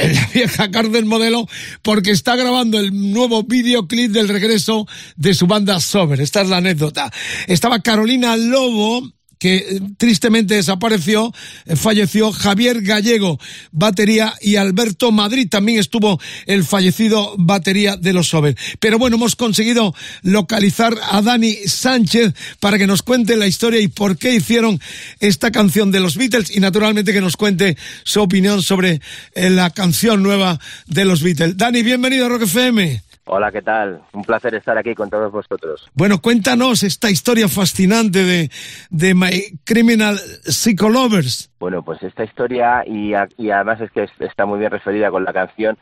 en la vieja cárcel modelo porque está grabando el nuevo videoclip del regreso de su banda Sober. Esta es la anécdota. Estaba Carolina Lobo, que eh, tristemente desapareció, eh, falleció Javier Gallego, batería, y Alberto Madrid también estuvo el fallecido batería de los Sober. Pero bueno, hemos conseguido localizar a Dani Sánchez para que nos cuente la historia y por qué hicieron esta canción de los Beatles y naturalmente que nos cuente su opinión sobre eh, la canción nueva de los Beatles. Dani, bienvenido a Rock FM. Hola, ¿qué tal? Un placer estar aquí con todos vosotros. Bueno, cuéntanos esta historia fascinante de, de My Criminal Psycholovers. Bueno, pues esta historia, y, y además es que está muy bien referida con la canción,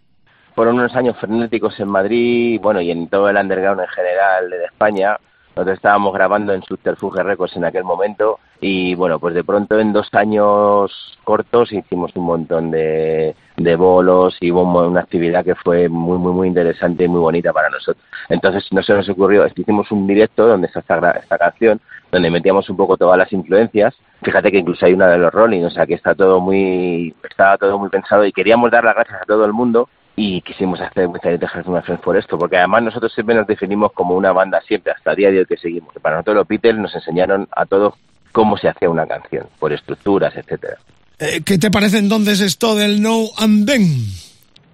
fueron unos años frenéticos en Madrid, bueno, y en todo el underground en general de España. Nosotros estábamos grabando en Subterfuge Records en aquel momento y bueno, pues de pronto en dos años cortos hicimos un montón de, de bolos y hubo una actividad que fue muy, muy, muy interesante y muy bonita para nosotros. Entonces no se nos ocurrió, hicimos un directo donde está esta, esta canción, donde metíamos un poco todas las influencias. Fíjate que incluso hay una de los Rolling, o sea que está todo muy, estaba todo muy pensado y queríamos dar las gracias a todo el mundo y quisimos hacer una Friends por esto, porque además nosotros siempre nos definimos como una banda siempre, hasta el día de hoy que seguimos. Para nosotros los Beatles nos enseñaron a todos cómo se hacía una canción, por estructuras, etcétera. Eh, ¿Qué te parece entonces esto del No and Then?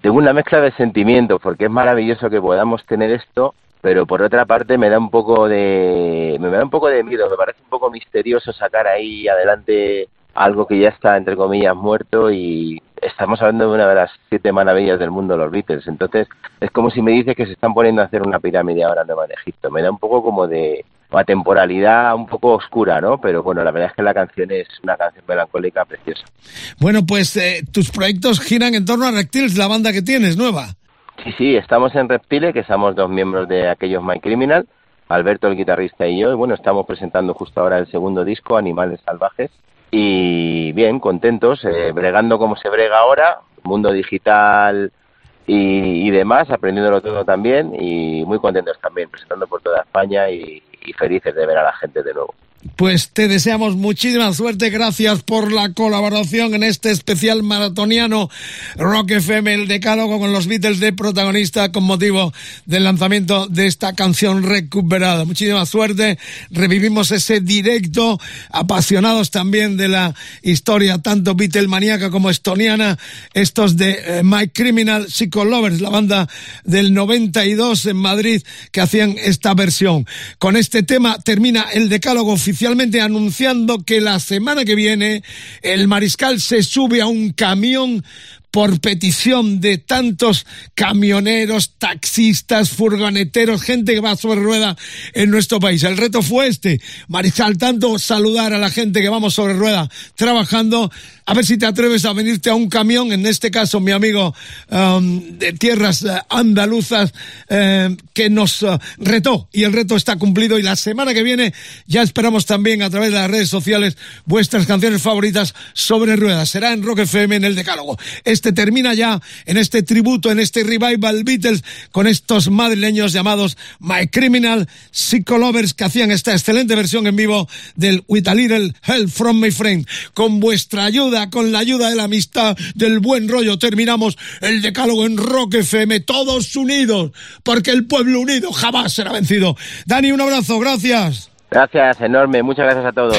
Tengo una mezcla de sentimientos, porque es maravilloso que podamos tener esto, pero por otra parte me da un poco de me da un poco de miedo, me parece un poco misterioso sacar ahí adelante algo que ya está entre comillas muerto y estamos hablando de una de las siete maravillas del mundo, los Beatles. Entonces, es como si me dices que se están poniendo a hacer una pirámide ahora nueva en Egipto. Me da un poco como de una temporalidad un poco oscura, ¿no? Pero bueno, la verdad es que la canción es una canción melancólica preciosa. Bueno, pues eh, tus proyectos giran en torno a Reptiles, la banda que tienes, nueva. Sí, sí, estamos en Reptile, que somos dos miembros de aquellos My Criminal, Alberto el guitarrista y yo, y bueno, estamos presentando justo ahora el segundo disco, Animales Salvajes, y bien, contentos, eh, bregando como se brega ahora, mundo digital y, y, demás, aprendiéndolo todo también y muy contentos también, presentando por toda España y, y felices de ver a la gente de nuevo. Pues te deseamos muchísima suerte. Gracias por la colaboración en este especial maratoniano Rock FM, el decálogo con los Beatles de protagonista con motivo del lanzamiento de esta canción recuperada. Muchísima suerte. Revivimos ese directo, apasionados también de la historia tanto Beatlemaníaca como estoniana. Estos de eh, My Criminal Psycholovers, la banda del 92 en Madrid que hacían esta versión. Con este tema termina el decálogo oficial oficialmente anunciando que la semana que viene el mariscal se sube a un camión por petición de tantos camioneros, taxistas, furgoneteros, gente que va sobre rueda en nuestro país. El reto fue este, Mariscal, tanto saludar a la gente que vamos sobre rueda trabajando, a ver si te atreves a venirte a un camión, en este caso mi amigo um, de tierras uh, andaluzas, uh, que nos uh, retó y el reto está cumplido y la semana que viene ya esperamos también a través de las redes sociales vuestras canciones favoritas sobre ruedas. Será en Rock FM en el Decálogo. Este termina ya en este tributo, en este revival Beatles, con estos madrileños llamados My Criminal Psycholovers que hacían esta excelente versión en vivo del With a Little Help from My Friend. Con vuestra ayuda, con la ayuda de la amistad, del buen rollo, terminamos el decálogo en Rock FM, todos unidos, porque el pueblo unido jamás será vencido. Dani, un abrazo, gracias. Gracias, enorme. Muchas gracias a todos.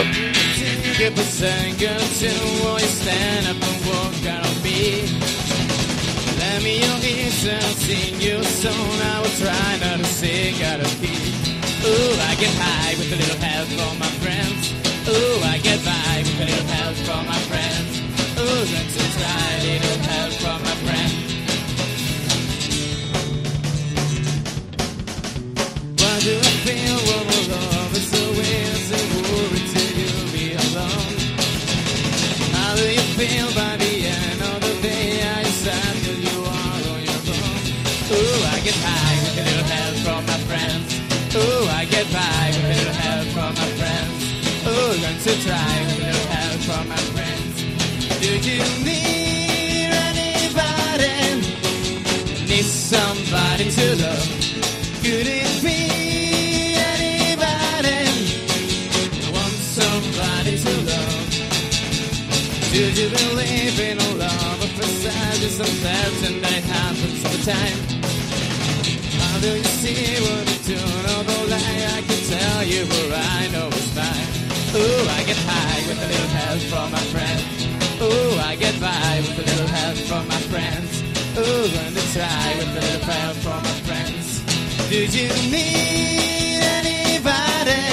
I get high with a little help from my friends. Ooh, I get by with a little help from my friends. Ooh, to try a little help from my friends. Why do I feel when my love is so so worried till you be alone? How do you feel by the end of the day? I decide that you are on your own. Ooh, I get high with a little help from my friends. Ooh, I get by to try with little help from my friends. Do you need anybody? Need somebody to love? Could it be anybody? I want somebody to love? Do you believe in a love of first Just some facts and that happens all the time. How do you see what you do? Although lie, I can tell you where I know it's fine. Ooh, I get high with a little help from my friends. Ooh, I get by with a little help from my friends. Ooh, gonna try with a little help from my friends. Do you need anybody?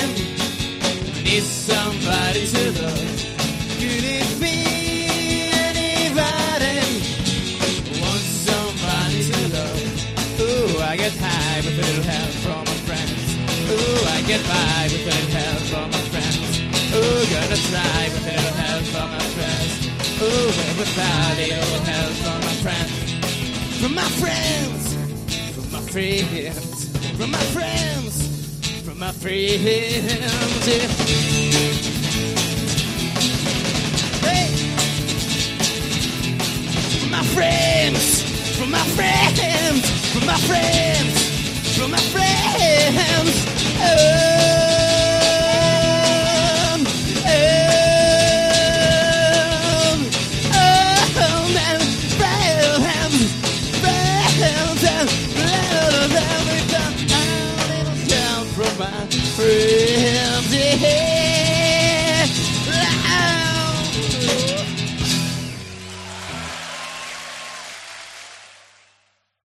Need somebody to love? Could it be anybody? Want somebody to love? Ooh, I get high with a little help from my friends. Ooh, I get by with a little help from my. Ooh, gonna with a little help from my friends. Ooh, without a little help from my friends. From my friends, from my friends, from my friends, from my friends. Hey! From my friends, from my friends, from my friends, from my friends. Oh. Yeah.